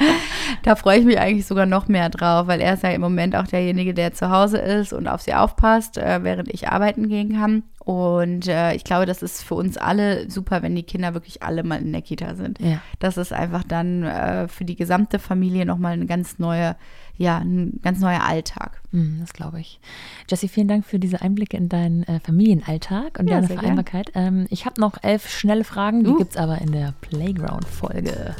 da freue ich mich eigentlich sogar noch mehr drauf, weil er ist ja im Moment auch derjenige, der zu Hause ist und auf sie aufpasst, äh, während ich arbeiten gehen kann. Und äh, ich glaube, das ist für uns alle super, wenn die Kinder wirklich alle mal in der Kita sind. Ja. Das ist einfach dann äh, für die gesamte Familie nochmal eine ganz neue ja, ein ganz neuer Alltag. Mm, das glaube ich. Jessie, vielen Dank für diese Einblicke in deinen äh, Familienalltag und ja, deine Vereinbarkeit. Ähm, ich habe noch elf schnelle Fragen, die uh. gibt es aber in der Playground-Folge.